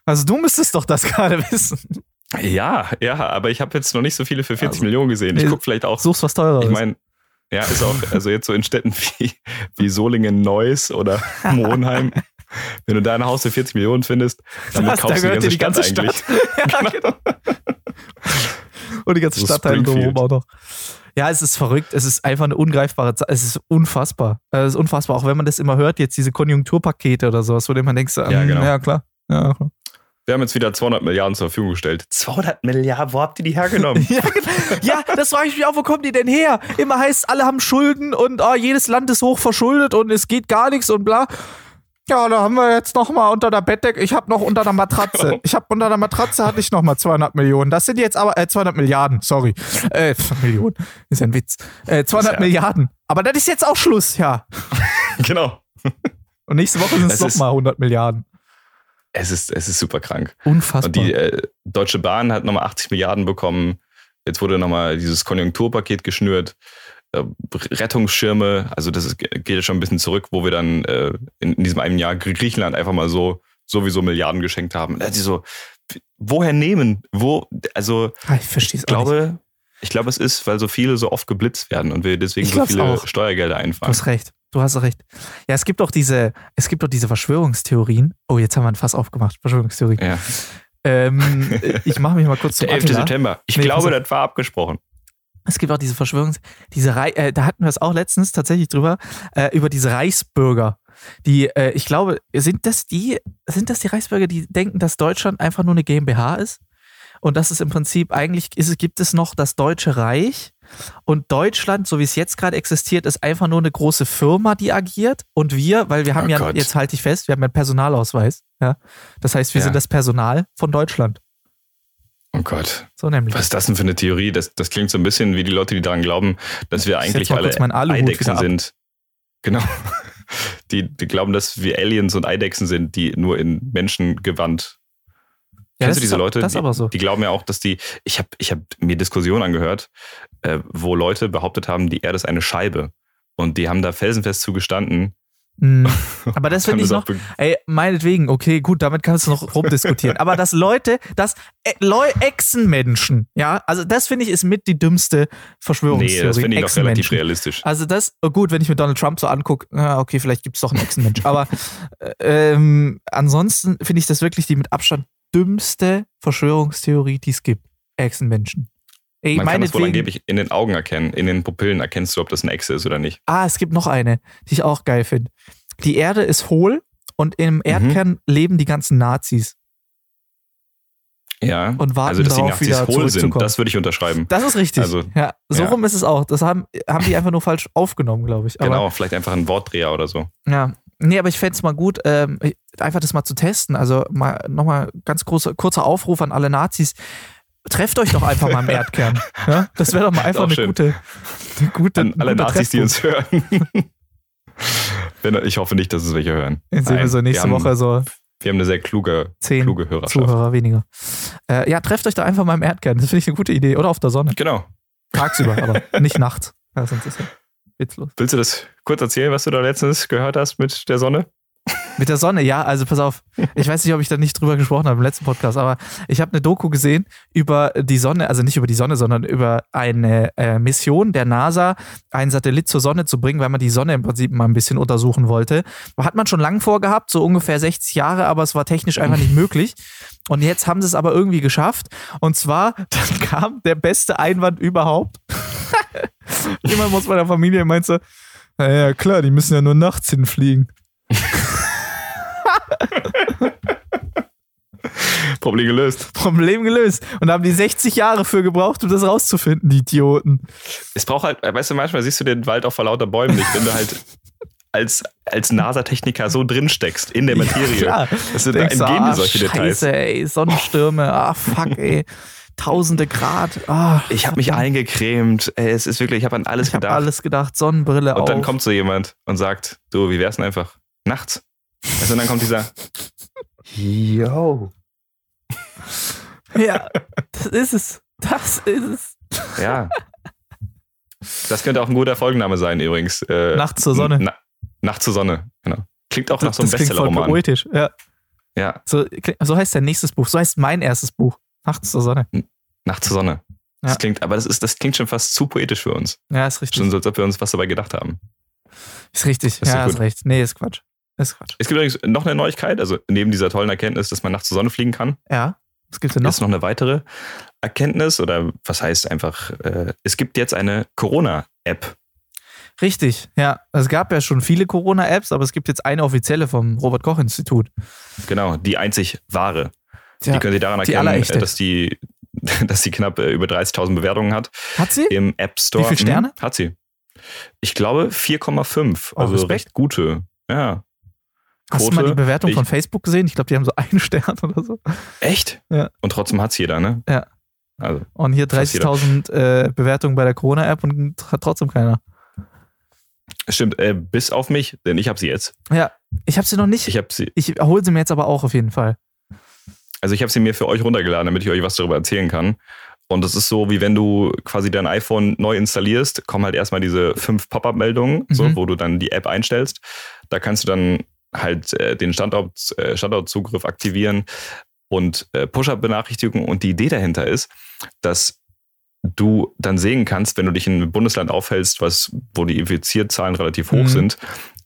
Also, du müsstest doch das gerade wissen. ja, ja, aber ich habe jetzt noch nicht so viele für 40 Also, Millionen gesehen. Ich gucke vielleicht auch, Suchst was teureres. ich meine, ja, ist auch, also jetzt so in Städten wie, wie Solingen, Neuss oder Monheim. Wenn du da ein Haus für 40 Millionen findest, damit Was, da kaufst du die ganze, dir die Stadt, ganze eigentlich. ja, genau. Und die ganze So Stadtteile drumherum auch noch. Ja, es ist verrückt. Es ist einfach eine ungreifbare Zahl. Es ist unfassbar. Es ist unfassbar. Auch wenn man das immer hört, jetzt diese Konjunkturpakete oder sowas, wo man denkt, so, Ja, ähm, genau. ja, klar. Ja, klar. Wir haben jetzt wieder 200 Milliarden zur Verfügung gestellt. 200 Milliarden, wo habt ihr die hergenommen? Ja, genau. ja, das frage ich mich auch, wo kommen die denn her? Immer heißt, alle haben Schulden und oh, jedes Land ist hoch verschuldet und es geht gar nichts und bla. Ja, da haben wir jetzt noch mal unter der Bettdecke. Ich habe noch unter der Matratze. Ich habe unter der Matratze hatte ich noch mal 200 Millionen. Das sind jetzt aber äh, 200 Milliarden. Sorry, äh, Millionen ist ja ein Witz. Äh, 200 Ja. Milliarden. Aber das ist jetzt auch Schluss, ja. genau. Und nächste Woche sind es Das noch ist- mal 100 Milliarden. Es ist, es ist super krank. Unfassbar. Und die äh, Deutsche Bahn hat nochmal 80 Milliarden bekommen. Jetzt wurde nochmal dieses Konjunkturpaket geschnürt. Äh, Rettungsschirme, also das geht ja schon ein bisschen zurück, wo wir dann äh, in, in diesem einen Jahr Griechenland einfach mal so sowieso Milliarden geschenkt haben. Sie so, woher nehmen? Wo, also Ah, ich verstehe es ich glaube, ich glaube, es ist, weil so viele so oft geblitzt werden und wir deswegen so viele auch. Steuergelder Du einfahren. hast recht. Du hast recht. Ja, es gibt doch diese, es gibt doch diese Verschwörungstheorien. Oh, jetzt haben wir ein Fass aufgemacht. Verschwörungstheorien. Ja. Ähm, ich mache mich mal kurz zum Der 11. Attila. September. Ich Nee, glaube, das war abgesprochen. Es gibt auch diese Verschwörungs, diese Rei äh, da hatten wir es auch letztens tatsächlich drüber, äh, über diese Reichsbürger. Die, äh, ich glaube, sind das die, sind das die Reichsbürger, die denken, dass Deutschland einfach nur eine GmbH ist? Und dass es im Prinzip eigentlich ist, es- gibt es noch das Deutsche Reich und Deutschland, so wie es jetzt gerade existiert, ist einfach nur eine große Firma, die agiert. Und wir, weil wir haben Oh ja, Gott. jetzt halte ich fest, wir haben ja einen Personalausweis. Ja? Das heißt, wir Ja. sind das Personal von Deutschland. Oh Gott. So nämlich. Was ist das denn für eine Theorie? Das, das klingt so ein bisschen wie die Leute, die daran glauben, dass wir Ich eigentlich alle Eidechsen sind. Genau. Die, die glauben, dass wir Aliens und Eidechsen sind, die nur in Menschengewand. Ja, Kennst du diese Leute? das ist die, aber so. Die glauben ja auch, dass die. Ich habe ich hab mir Diskussionen angehört, äh, wo Leute behauptet haben, die Erde ist eine Scheibe. Und die haben da felsenfest zugestanden. Mm. Aber das finde ich noch, ey, meinetwegen, okay, gut, damit kannst du noch rumdiskutieren. Aber dass Leute, dass äh, Leu Echsenmenschen, ja, also das finde ich ist mit die dümmste Verschwörungstheorie. Nee, das finde ich noch relativ realistisch. Also das, oh gut, wenn ich mir Donald Trump so angucke, okay, vielleicht gibt es doch einen Echsenmensch. Aber äh, ähm, ansonsten finde ich das wirklich die mit Abstand dümmste Verschwörungstheorie, die es gibt. Echsenmenschen. Ey, Man kann das wohl angeblich in den Augen erkennen, in den Pupillen erkennst du, ob das eine Echse ist oder nicht. Ah, es gibt noch eine, die ich auch geil finde. Die Erde ist hohl und im Mhm. Erdkern leben die ganzen Nazis. Ja. Und warten also, dass die darauf, Nazis wieder hohl sind, das würde ich unterschreiben. Das ist richtig. Also, ja, so ja. rum ist es auch. Das haben, haben die einfach nur falsch aufgenommen, glaube ich. Aber, genau, vielleicht einfach ein Wortdreher oder so. Ja. Nee, aber ich fände es mal gut, ähm, einfach das mal zu testen. Also mal nochmal ganz großer, kurzer Aufruf an alle Nazis. Trefft euch doch einfach mal im Erdkern. Ja? Das wäre doch mal einfach eine schön. gute, eine gute. An alle Nazis, die uns hören. Ich hoffe nicht, dass es welche hören. Jetzt sehen wir so nächste wir haben, Woche so Wir haben eine sehr kluge, zehn kluge Hörerschaft. Zuhörer weniger. Äh, ja, trefft euch da einfach mal im Erdkern. Das finde ich eine gute Idee. Oder auf der Sonne. Genau. Tagsüber, aber nicht nachts. Ja, sonst ist ja witzlos. Willst du das kurz erzählen, was du da letztens gehört hast mit der Sonne? Mit der Sonne, ja, also pass auf. Ich weiß nicht, ob ich da nicht drüber gesprochen habe im letzten Podcast, aber ich habe eine Doku gesehen über die Sonne, also nicht über die Sonne, sondern über eine äh, Mission der NASA, einen Satellit zur Sonne zu bringen, weil man die Sonne im Prinzip mal ein bisschen untersuchen wollte. Hat man schon lang vorgehabt, so ungefähr 60 Jahre, aber es war technisch einfach nicht möglich. Und jetzt haben sie es aber irgendwie geschafft. Und zwar, dann kam der beste Einwand überhaupt. Jemand aus meiner Familie meinte so, "Na ja klar, die müssen ja nur nachts hinfliegen. Problem gelöst. Problem gelöst. Und da haben die 60 Jahre für gebraucht, um das rauszufinden, die Idioten. Es braucht halt, weißt du, manchmal siehst du den Wald auch vor lauter Bäumen nicht, wenn du halt als, als NASA-Techniker so drin steckst in der Materie. Ja, klar. Das sind, da Denkst entgehen ah, solche Details. Scheiße, ey, Sonnenstürme, ah, fuck, ey. tausende Grad. Ah, Ich habe mich eingecremt. Ey, Es ist wirklich, ich habe an alles Ich habe gedacht. alles gedacht, Sonnenbrille und auf. dann kommt so jemand und sagt, du, wie wär's denn einfach nachts? Also, und dann kommt dieser, yo. Ja, das ist es. Das ist es. Ja. Das könnte auch ein guter Folgenname sein übrigens. Äh, Nachts zur Sonne. Na, Nacht zur Sonne, genau. Klingt auch nach Das, so einem das klingt voll Bestsellerroman. poetisch. Ja. Ja, So, so heißt dein nächstes Buch. So heißt mein erstes Buch. Nachts zur Sonne. Nacht zur Sonne. Das Ja. klingt, aber das ist, das klingt schon fast zu poetisch für uns. Ja, ist richtig. Schon so, als ob wir uns was dabei gedacht haben. Ist richtig. Das ist ja, ist recht. Nee, ist Quatsch. Ist Quatsch. Es gibt übrigens noch eine Neuigkeit, also neben dieser tollen Erkenntnis, dass man nachts zur Sonne fliegen kann, Ja. Was gibt's denn noch? ist noch eine weitere Erkenntnis oder was heißt einfach, äh, es gibt jetzt eine Corona-App. Richtig, ja. Es gab ja schon viele Corona-Apps, aber es gibt jetzt eine offizielle vom Robert-Koch-Institut. Genau, die einzig wahre. Ja, die können Sie daran die erkennen, allerechte. äh, dass die, dass die knapp äh, über 30.000 Bewertungen hat Hat sie? im App Store. Wie viele Sterne? Mhm, hat sie. Ich glaube 4,5. Oh, Also Respekt. recht gute. Ja. Hast du mal die. Bewertung Ich- von Facebook gesehen? Ich glaube, die haben so einen Stern oder so. Echt? Ja. Und trotzdem hat es jeder, ne? Ja. Also, Und hier Fast jeder. 30.000 äh, Bewertungen bei der Corona-App und hat trotzdem keiner. stimmt, äh, bis auf mich, denn ich habe sie jetzt. Ja, ich habe sie noch nicht. Ich habe sie, Ich hole sie mir jetzt aber auch auf jeden Fall. also ich habe sie mir für euch runtergeladen, damit ich euch was darüber erzählen kann. Und das ist so, wie wenn du quasi dein iPhone neu installierst, kommen halt erstmal diese fünf Pop-up-Meldungen, so, Mhm. wo du dann die App einstellst. Da kannst du dann halt äh, den Standort, äh, Standortzugriff aktivieren und äh, Push-Up-Benachrichtigungen. Und die Idee dahinter ist, dass du dann sehen kannst, wenn du dich in einem Bundesland aufhältst, was, wo die Infizierzahlen relativ hoch Mhm. sind,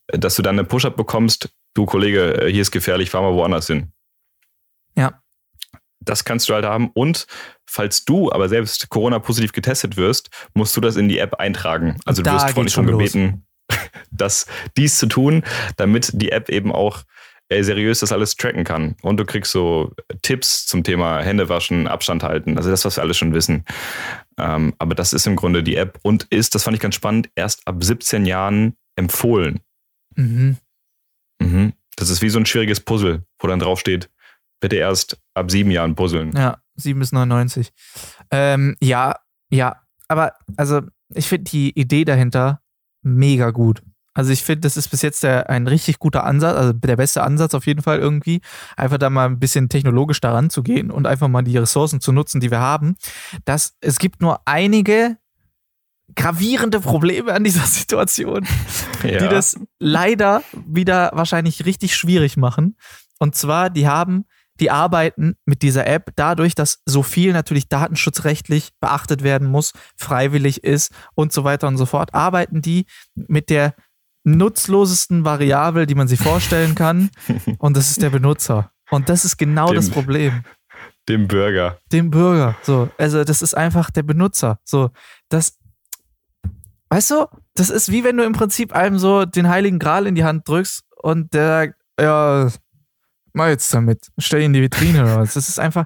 dass du dann eine Push-Up bekommst, du Kollege, äh, hier ist gefährlich, fahr mal woanders hin. Ja. Das kannst du halt haben. Und falls du aber selbst Corona-positiv getestet wirst, musst du das in die App eintragen. Also du Da wirst geht's freundlich schon schon los. gebeten, das, dies zu tun, damit die App eben auch äh, seriös das alles tracken kann. Und du kriegst so Tipps zum Thema Hände waschen, Abstand halten. Also das, was wir alles schon wissen. Ähm, aber das ist im Grunde die App und ist, das fand ich ganz spannend, erst ab 17 Jahren empfohlen. Mhm. Mhm. Das ist wie so ein schwieriges Puzzle, wo dann draufsteht, bitte erst ab sieben Jahren puzzeln. Ja, 7 bis 99. Ähm, ja, ja. Aber also, ich finde die Idee dahinter mega gut. Also ich finde, das ist bis jetzt der, ein richtig guter Ansatz, also der beste Ansatz auf jeden Fall irgendwie, einfach da mal ein bisschen technologisch daran zu gehen und einfach mal die Ressourcen zu nutzen, die wir haben. Das, es gibt nur einige gravierende Probleme an dieser Situation Ja. die das leider wieder wahrscheinlich richtig schwierig machen. Und zwar, die haben, die arbeiten mit dieser App dadurch, dass so viel natürlich datenschutzrechtlich beachtet werden muss, freiwillig ist und so weiter und so fort, arbeiten die mit der nutzlosesten Variable, die man sich vorstellen kann. Und das ist der Benutzer. Und das ist genau Dem- das Problem Dem Bürger. dem Bürger. So, also das ist einfach der Benutzer. So, das, weißt du, das ist wie wenn du im Prinzip einem so den Heiligen Gral in die Hand drückst und der sagt, ja, mal jetzt damit, stell ihn in die Vitrine oder was. Das ist einfach,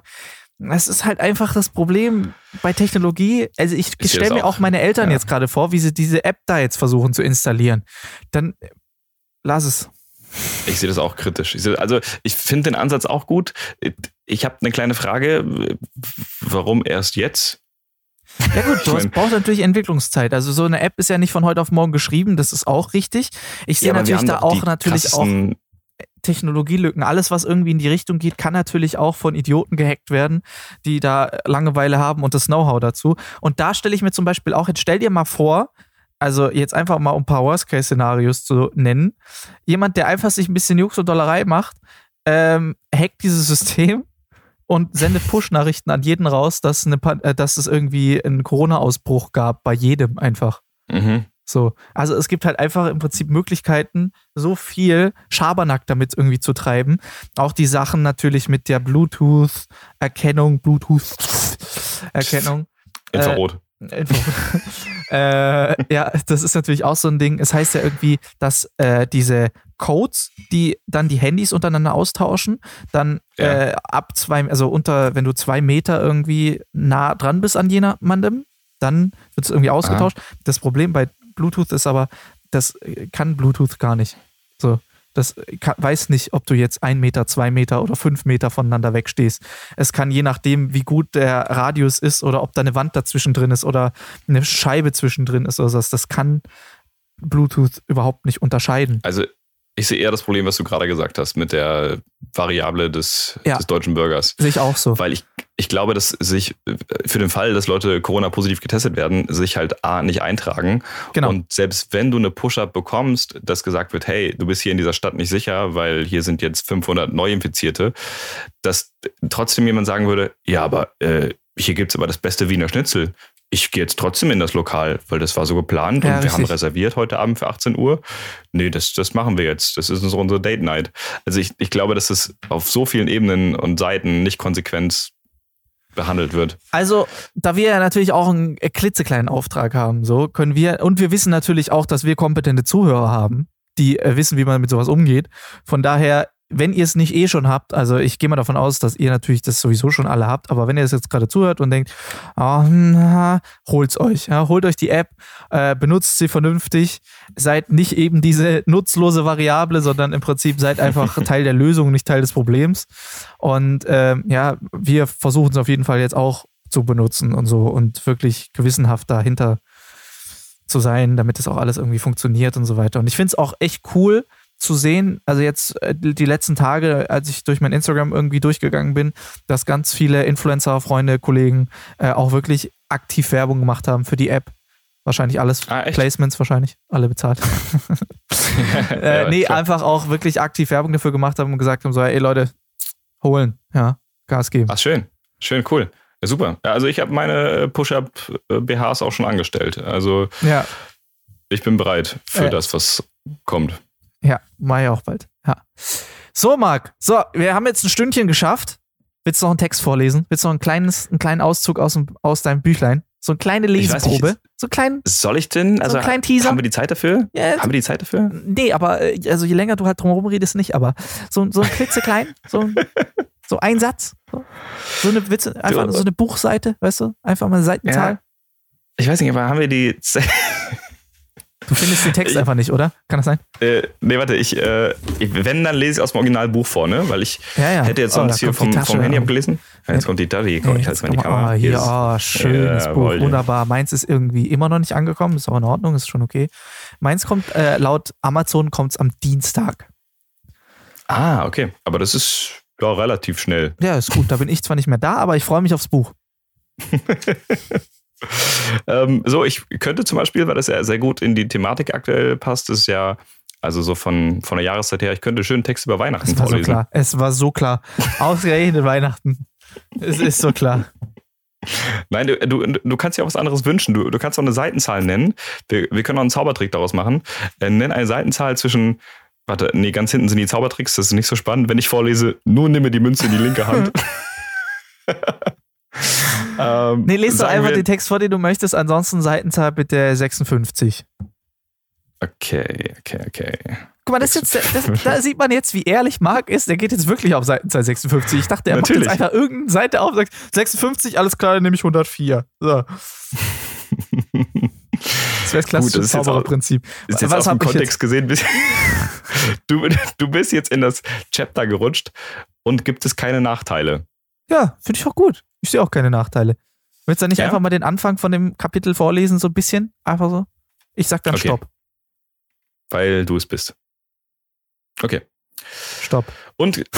das ist halt einfach das Problem bei Technologie. Also ich stelle mir auch. meine Eltern Ja. jetzt gerade vor, wie sie diese App da jetzt versuchen zu installieren. Dann lass es. Ich sehe das auch kritisch. Ich sehe, also ich finde den Ansatz auch gut. Ich habe eine kleine Frage. Warum erst jetzt? Ja gut, du hast, brauchst natürlich Entwicklungszeit. Also so eine App ist ja nicht von heute auf morgen geschrieben, das ist auch richtig. Ich sehe wir natürlich da auch natürlich auch Technologielücken. Alles, was irgendwie in die Richtung geht, kann natürlich auch von Idioten gehackt werden, die da Langeweile haben und das Know-how dazu. Und da stelle ich mir zum Beispiel auch, jetzt stell dir mal vor, also jetzt einfach mal um ein paar Worst-Case-Szenarios zu nennen, jemand, der einfach sich ein bisschen Jux und Dollerei macht, ähm, hackt dieses System und sendet Push-Nachrichten an jeden raus, dass, eine, äh, dass es irgendwie einen Corona-Ausbruch gab, bei jedem einfach. Mhm. So, also es gibt halt einfach im Prinzip Möglichkeiten, so viel Schabernack damit irgendwie zu treiben. Auch die Sachen natürlich mit der Bluetooth-Erkennung, Bluetooth-Erkennung. Infrarot. Info. äh, ja, das ist natürlich auch so ein Ding. Es heißt ja irgendwie, dass äh, diese Codes, die dann die Handys untereinander austauschen, dann Ja. äh, ab zwei, also unter, wenn du zwei Meter irgendwie nah dran bist an jemandem, dann wird es irgendwie ausgetauscht. Das Problem bei Bluetooth ist aber, das äh, kann Bluetooth gar nicht. So. Das kann, weiß nicht, ob du jetzt ein Meter, zwei Meter oder fünf Meter voneinander wegstehst. Es kann je nachdem, wie gut der Radius ist oder ob da eine Wand dazwischen drin ist oder eine Scheibe zwischendrin ist oder so. Das kann Bluetooth überhaupt nicht unterscheiden. Also ich sehe eher das Problem, was du gerade gesagt hast, mit der Variable des, Ja. des deutschen Bürgers. Sehe ich auch so. Weil ich, ich glaube, dass sich äh, für den Fall, dass Leute Corona-positiv getestet werden, sich halt A nicht eintragen. Genau. Und selbst wenn du eine Push-Up bekommst, dass gesagt wird, hey, du bist hier in dieser Stadt nicht sicher, weil hier sind jetzt 500 Neuinfizierte, dass trotzdem jemand sagen würde, ja, aber äh, hier gibt's aber das beste Wiener Schnitzel. Ich gehe jetzt trotzdem in das Lokal, weil das war so geplant Ja, und wir haben richtig. reserviert heute Abend für 18 Uhr. Nee, das, das machen wir jetzt. Das ist unsere Date Night. Also ich, ich glaube, dass es auf so vielen Ebenen und Seiten nicht konsequent behandelt wird. Also, da wir ja natürlich auch einen klitzekleinen Auftrag haben, so können wir, und wir wissen natürlich auch, dass wir kompetente Zuhörer haben, die äh, wissen, wie man mit sowas umgeht. Von daher, wenn ihr es nicht eh schon habt, also ich gehe mal davon aus, dass ihr natürlich das sowieso schon alle habt, aber wenn ihr es jetzt gerade zuhört und denkt, ah, na, holt's euch, ja, holt euch die App, äh, benutzt sie vernünftig, seid nicht eben diese nutzlose Variable, sondern im Prinzip seid einfach Teil der Lösung, nicht Teil des Problems. Und ähm, ja, wir versuchen es auf jeden Fall jetzt auch zu benutzen und so und wirklich gewissenhaft dahinter zu sein, damit es auch alles irgendwie funktioniert und so weiter. Und ich finde es auch echt cool zu sehen, also jetzt äh, die letzten Tage, als ich durch mein Instagram irgendwie durchgegangen bin, dass ganz viele Influencer, Freunde, Kollegen äh, auch wirklich aktiv Werbung gemacht haben für die App. Wahrscheinlich alles Ah? Placements, wahrscheinlich, alle bezahlt. äh, Ja, nee, klar. einfach auch wirklich aktiv Werbung dafür gemacht haben und gesagt haben: so, ey Leute, holen, ja, Gas geben. Ach, schön. Schön, cool. Ja, super. Also ich habe meine Push-Up-BHs auch schon angestellt. Also Ja, ich bin bereit für Äh. das, was kommt. Ja, mach ich auch bald. Ja. So, Marc, so, wir haben jetzt ein Stündchen geschafft. Willst du noch einen Text vorlesen? Willst du noch ein kleines, einen kleinen Auszug aus, dem, aus deinem Büchlein? So eine kleine weiß nicht, Leseprobe. So klein. Soll ich denn? Also einen kleinen Teaser? haben wir die Zeit dafür? Ja, Haben wir die Zeit dafür? Nee, aber äh, also je länger du halt drumherum redest, nicht, aber so, so ein klitzeklein, so, ein- so ein Satz. So, so eine Witze, einfach Du- so eine Buchseite, weißt du? Einfach mal eine Seitenzahl. Ich weiß nicht, aber haben wir die Zeit? Du findest den Text Ich- einfach nicht, oder? Kann das sein? Äh, nee, warte, ich, äh, ich, wenn, dann lese ich aus dem Originalbuch vor, ne? Weil ich Ja, ja. hätte jetzt Oh, sonst da hier vom, Tasche. vom Handy abgelesen. Ja, jetzt kommt die Tasche, komm, ich halte mal die Kamera. oh, hier, oh, schönes Buch, Jawohl. wunderbar. Meins ist irgendwie immer noch nicht angekommen, ist aber in Ordnung, ist schon okay. Meins kommt, äh, laut Amazon kommt es am Dienstag. Ah, okay. Aber das ist ja relativ schnell. Ja, ist gut, da bin ich zwar nicht mehr da, aber ich freue mich aufs Buch. Ähm, so, ich könnte zum Beispiel, weil das ja sehr gut in die Thematik aktuell passt, ist ja, also so von, von der Jahreszeit her, ich könnte schönen Text über Weihnachten Es war so vorlesen. klar, es war so klar. Ausgerechnet Weihnachten. Es ist so klar. Nein, du, du, du kannst dir auch was anderes wünschen. Du, du kannst auch eine Seitenzahl nennen. Wir, wir können auch einen Zaubertrick daraus machen. Äh, nenn eine Seitenzahl zwischen. Warte, nee, ganz hinten sind die Zaubertricks, das ist nicht so spannend. Wenn ich vorlese, nur nimme die Münze in die linke Hand. ähm, Nee, lest doch einfach wir- den Text vor, den du möchtest, ansonsten Seitenzahl bitte 56. Okay, okay, okay. Guck mal, das jetzt, das, da sieht man jetzt, wie ehrlich Marc ist. Der geht jetzt wirklich auf Seitenzahl 56. Ich dachte, er macht Natürlich. jetzt einfach irgendeine Seite auf, sagt 56, alles klar, dann nehme ich 104. So. Das wäre das klassische das ist jetzt auch- Zaubererprinzip. Ist jetzt Was ich jetzt? Kontext gesehen. bist- Du, du bist jetzt in das Chapter gerutscht und gibt es keine Nachteile. Ja, finde ich auch gut. Ich sehe auch keine Nachteile. Willst du nicht Ja? einfach mal den Anfang von dem Kapitel vorlesen, so ein bisschen? Einfach so? Ich sag dann Okay. Stopp. Weil du es bist. Okay. Stopp. Und.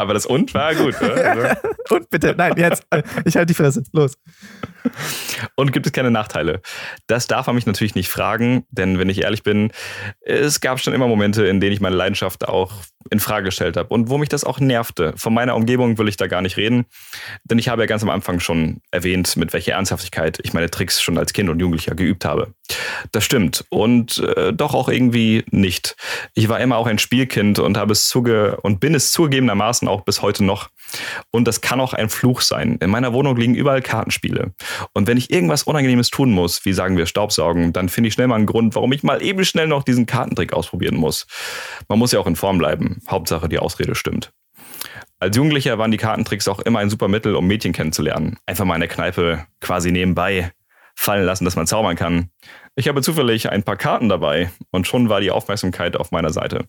Aber das und war gut, oder? Also, Und bitte, nein, jetzt. äh, Ich halte die Fresse. Los. Und gibt es keine Nachteile? Das darf man mich natürlich nicht fragen, denn wenn ich ehrlich bin, es gab schon immer Momente, in denen ich meine Leidenschaft auch in Frage gestellt habe und wo mich das auch nervte. Von meiner Umgebung will ich da gar nicht reden, denn ich habe ja ganz am Anfang schon erwähnt, mit welcher Ernsthaftigkeit ich meine Tricks schon als Kind und Jugendlicher geübt habe. Das stimmt und äh, doch auch irgendwie nicht. Ich war immer auch ein Spielkind und habe es zuge und bin es zugegebenermaßen auch bis heute noch. Und das kann auch ein Fluch sein. In meiner Wohnung liegen überall Kartenspiele. Und wenn ich irgendwas Unangenehmes tun muss, wie sagen wir Staubsaugen, dann finde ich schnell mal einen Grund, warum ich mal eben schnell noch diesen Kartentrick ausprobieren muss. Man muss ja auch in Form bleiben. Hauptsache, die Ausrede stimmt. Als Jugendlicher waren die Kartentricks auch immer ein super Mittel, um Mädchen kennenzulernen. Einfach mal in der Kneipe quasi nebenbei fallen lassen, dass man zaubern kann. Ich habe zufällig ein paar Karten dabei und schon war die Aufmerksamkeit auf meiner Seite.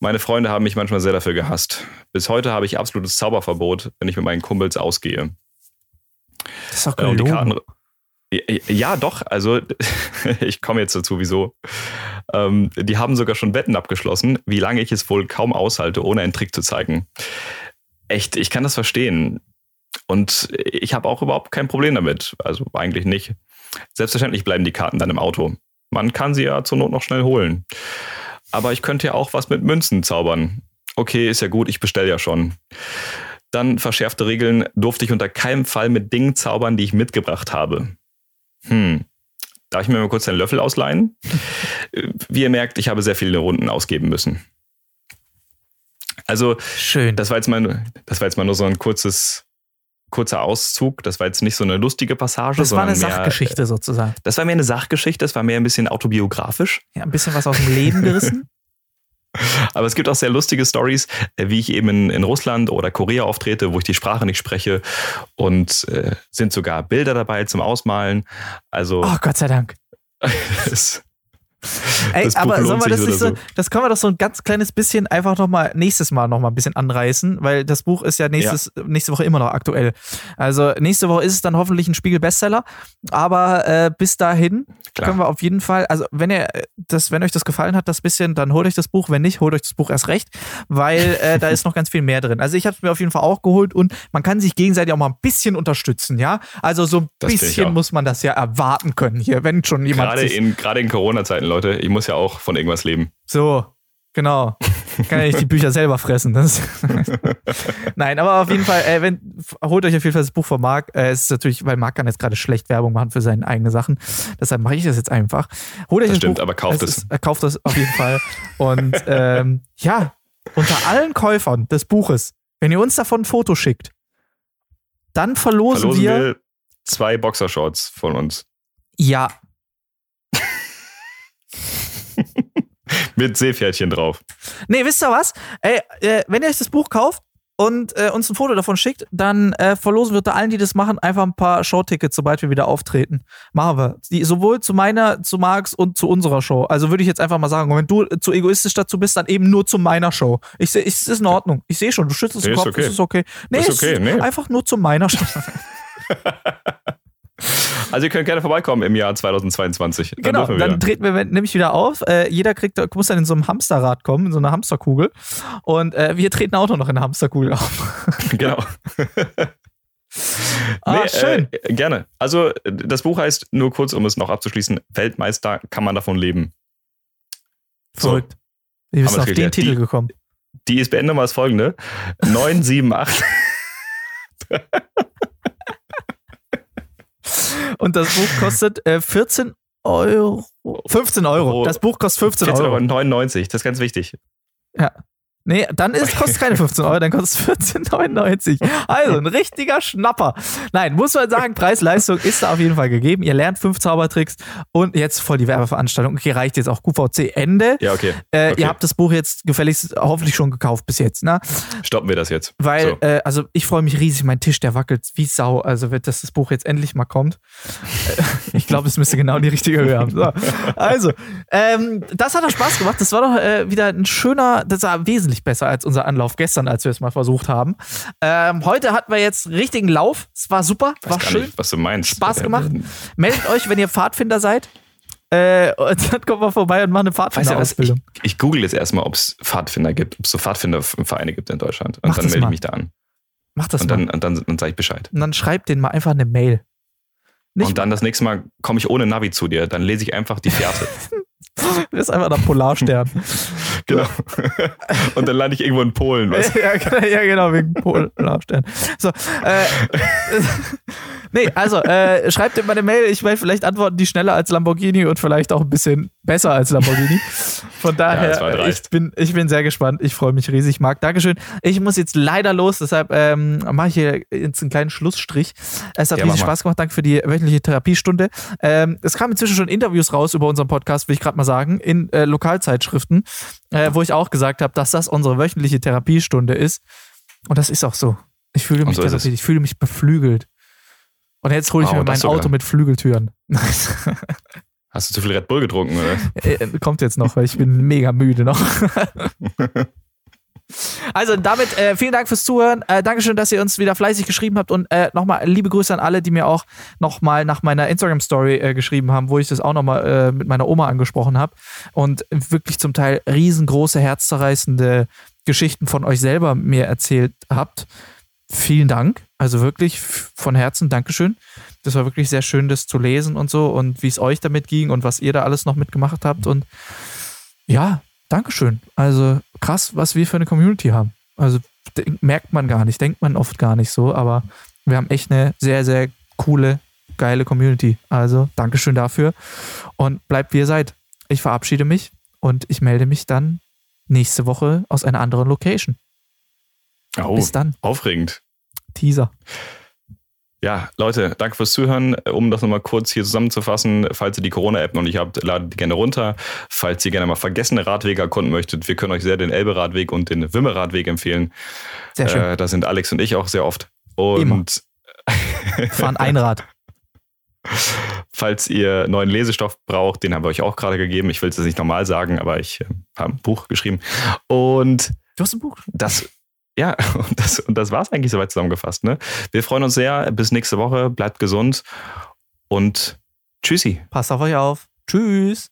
Meine Freunde haben mich manchmal sehr dafür gehasst. Bis heute habe ich absolutes Zauberverbot, wenn ich mit meinen Kumpels ausgehe. Das ist doch Äh, die. Karten. Ja, doch. Also, ich komme jetzt dazu, wieso. Ähm, die haben sogar schon Wetten abgeschlossen, wie lange ich es wohl kaum aushalte, ohne einen Trick zu zeigen. Echt, ich kann das verstehen. Und ich habe auch überhaupt kein Problem damit. Also eigentlich nicht. Selbstverständlich bleiben die Karten dann im Auto. Man kann sie ja zur Not noch schnell holen. Aber ich könnte ja auch was mit Münzen zaubern. Okay, ist ja gut, ich bestelle ja schon. Dann verschärfte Regeln durfte ich unter keinem Fall mit Dingen zaubern, die ich mitgebracht habe. Hm. Darf ich mir mal kurz den Löffel ausleihen? Wie ihr merkt, ich habe sehr viele Runden ausgeben müssen. Also, Schön. das war jetzt mal, das war jetzt mal nur so ein kurzes, kurzer Auszug. Das war jetzt nicht so eine lustige Passage, Das war eine mehr, Sachgeschichte sozusagen. Das war mehr eine Sachgeschichte, das war mehr ein bisschen autobiografisch. Ja, ein bisschen was aus dem Leben gerissen. Aber es gibt auch sehr lustige Stories, äh, wie ich eben in, in Russland oder Korea auftrete, wo ich die Sprache nicht spreche und äh, sind sogar Bilder dabei zum Ausmalen. Also Oh, Gott sei Dank. es, Ey, aber sollen wir das nicht oder so, das können wir doch so ein ganz kleines bisschen einfach nochmal nächstes Mal nochmal ein bisschen anreißen, weil das Buch ist ja, nächstes, nächste Woche immer noch aktuell. Also nächste Woche ist es dann hoffentlich ein Spiegel-Bestseller, aber äh, bis dahin Klar. können wir auf jeden Fall, also wenn ihr das, wenn euch das gefallen hat, das bisschen, dann holt euch das Buch, wenn nicht, holt euch das Buch erst recht, weil äh, da ist noch ganz viel mehr drin. Also ich habe es mir auf jeden Fall auch geholt und man kann sich gegenseitig auch mal ein bisschen unterstützen, ja? Also so ein Das bisschen muss man das ja erwarten können hier, wenn schon jemand gerade in, gerade in Corona-Zeiten, Leute, ich muss ja auch von irgendwas leben. So, genau. Kann ja nicht die Bücher selber fressen. Nein, aber auf jeden Fall, äh, wenn, holt euch auf jeden Fall das Buch von Marc. Äh, es ist natürlich, weil Marc kann jetzt gerade schlecht Werbung machen für seine eigenen Sachen. Deshalb mache ich das jetzt einfach. Holt euch Das das, stimmt, Buch. aber kauft es. Ist, äh, kauft es auf jeden Fall. Und ähm, ja, unter allen Käufern des Buches, wenn ihr uns davon ein Foto schickt, dann verlosen, Verlosen wir, wir zwei Boxershorts von uns. ja, Mit Seepferdchen drauf. Nee, wisst ihr was? Ey, äh, wenn ihr euch das Buch kauft und äh, uns ein Foto davon schickt, dann äh, verlosen wir unter allen, die das machen, einfach ein paar Showtickets, sobald wir wieder auftreten. Machen wir. Die, sowohl zu meiner, zu Marks und zu unserer Show. Also würde ich jetzt einfach mal sagen, wenn du äh, zu egoistisch dazu bist, dann eben nur zu meiner Show. Ich sehe, es ist in Ordnung. Ich sehe schon, du schüttelst den Kopf, okay. es ist okay. Nee, Ist es okay, ist nee. einfach nur zu meiner Show. Also ihr könnt gerne vorbeikommen im Jahr 2022. Dann genau, dann treten wir nämlich wieder auf. Äh, jeder kriegt, muss dann in so einem Hamsterrad kommen, in so einer Hamsterkugel. Und äh, wir treten auch noch in der Hamsterkugel auf. Genau. Ah, schön. Äh, gerne. Also, das Buch heißt, nur kurz, um es noch abzuschließen, Weltmeister kann man davon leben. So, Verrückt. Wir Haben sind wir auf das den. Titel Die- gekommen. Die ISBN-Nummer ist folgende: 978. Und das Buch kostet äh, 14 Euro. 15 Euro. Euro. Das Buch kostet 15 14,99 Euro. Euro. 99. Das ist ganz wichtig. Nee, dann ist, kostet keine 15 Euro, dann kostet es 14,99. Also ein richtiger Schnapper. Nein, muss man sagen, Preis-Leistung ist da auf jeden Fall gegeben. Ihr lernt fünf Zaubertricks und jetzt voll die Werbeveranstaltung. Okay, reicht jetzt auch QVC Ende. Ja, okay. Äh, okay. Ihr habt das Buch jetzt gefälligst hoffentlich schon gekauft bis jetzt, ne? Stoppen wir das jetzt. Weil, So. äh, also ich freue mich riesig, mein Tisch, der wackelt wie Sau. Also wird, dass das Buch jetzt endlich mal kommt. Äh, ich glaube, es müsste genau die richtige Höhe haben. So. Also, ähm, das hat doch Spaß gemacht. Das war doch äh, wieder ein schöner, das war wesentlich besser als unser Anlauf gestern, als wir es mal versucht haben. Ähm, heute hatten wir jetzt richtigen Lauf. Es war super, Weiß war schön. nicht, was du meinst. Spaß gemacht. Meldet euch, wenn ihr Pfadfinder seid. Äh, und dann kommt mal vorbei und macht eine was? Ich, Pfadfinderausbildung. ich google jetzt erstmal, ob es Pfadfinder gibt, ob es so Pfadfindervereine gibt in Deutschland. Und Mach dann melde mal. ich mich da an. Macht das Und mal. dann, und dann, dann sage ich Bescheid. Und dann schreibt denen mal einfach eine Mail. Nicht und dann das nächste Mal komme ich ohne Navi zu dir. Dann lese ich einfach die Fährte. Das ist einfach der Polarstern. genau. und dann lande ich irgendwo in Polen. Was? ja, genau- ja, genau, wegen Polarstern. So, äh, nee, also, äh, schreibt ihm mal eine Mail. Ich meine, vielleicht antworten die schneller als Lamborghini und vielleicht auch ein bisschen besser als Lamborghini. Von daher, dreist. ich, bin, ich bin sehr gespannt. Ich freue mich riesig, Marc. Dankeschön. Ich muss jetzt leider los, deshalb ähm, mache ich hier jetzt einen kleinen Schlussstrich. Es hat Ja, riesig. Spaß gemacht. Danke für die wöchentliche Therapiestunde. Ähm, es kamen inzwischen schon Interviews raus über unseren Podcast, will ich gerade mal sagen, in äh, Lokalzeitschriften, äh, wo ich auch gesagt habe, dass das unsere wöchentliche Therapiestunde ist. Und das ist auch so. Ich fühle mich so therapiert, ich fühle mich beflügelt. Und jetzt hole ich Oh, mir mein sogar. Auto mit Flügeltüren. Hast du zu viel Red Bull getrunken, oder? Äh, äh, kommt jetzt noch, weil ich bin mega müde noch. Also damit äh, vielen Dank fürs Zuhören. Äh, Dankeschön, dass ihr uns wieder fleißig geschrieben habt und äh, nochmal liebe Grüße an alle, die mir auch nochmal nach meiner Instagram-Story äh, geschrieben haben, wo ich das auch nochmal äh, mit meiner Oma angesprochen habe und wirklich zum Teil riesengroße, herzzerreißende Geschichten von euch selber mir erzählt habt. Vielen Dank. Also wirklich von Herzen Dankeschön. Das war wirklich sehr schön, das zu lesen und so und wie es euch damit ging und was ihr da alles noch mitgemacht habt. Und ja, Dankeschön. Also krass, was wir für eine Community haben. Also merkt man gar nicht, denkt man oft gar nicht so, aber wir haben echt eine sehr, sehr coole, geile Community. Also Dankeschön dafür und bleibt wie ihr seid. Ich verabschiede mich und ich melde mich dann nächste Woche aus einer anderen Location. Oh, Bis dann. Aufregend. Teaser. Ja, Leute, danke fürs Zuhören. Um das nochmal kurz hier zusammenzufassen, falls ihr die Corona-App noch nicht habt, ladet die gerne runter. Falls ihr gerne mal vergessene Radwege erkunden möchtet, wir können euch sehr den Elbe-Radweg und den Wimmer-Radweg empfehlen. Sehr schön. Äh, da sind Alex und ich auch sehr oft. Und fahren Einrad. Falls ihr neuen Lesestoff braucht, den haben wir euch auch gerade gegeben. Ich will es jetzt nicht normal sagen, aber ich äh, habe ein Buch geschrieben. Und du hast ein Buch? Das ja, und das, und das war es eigentlich soweit zusammengefasst. Ne? Wir freuen uns sehr. Bis nächste Woche. Bleibt gesund und tschüssi. Passt auf euch auf. Tschüss.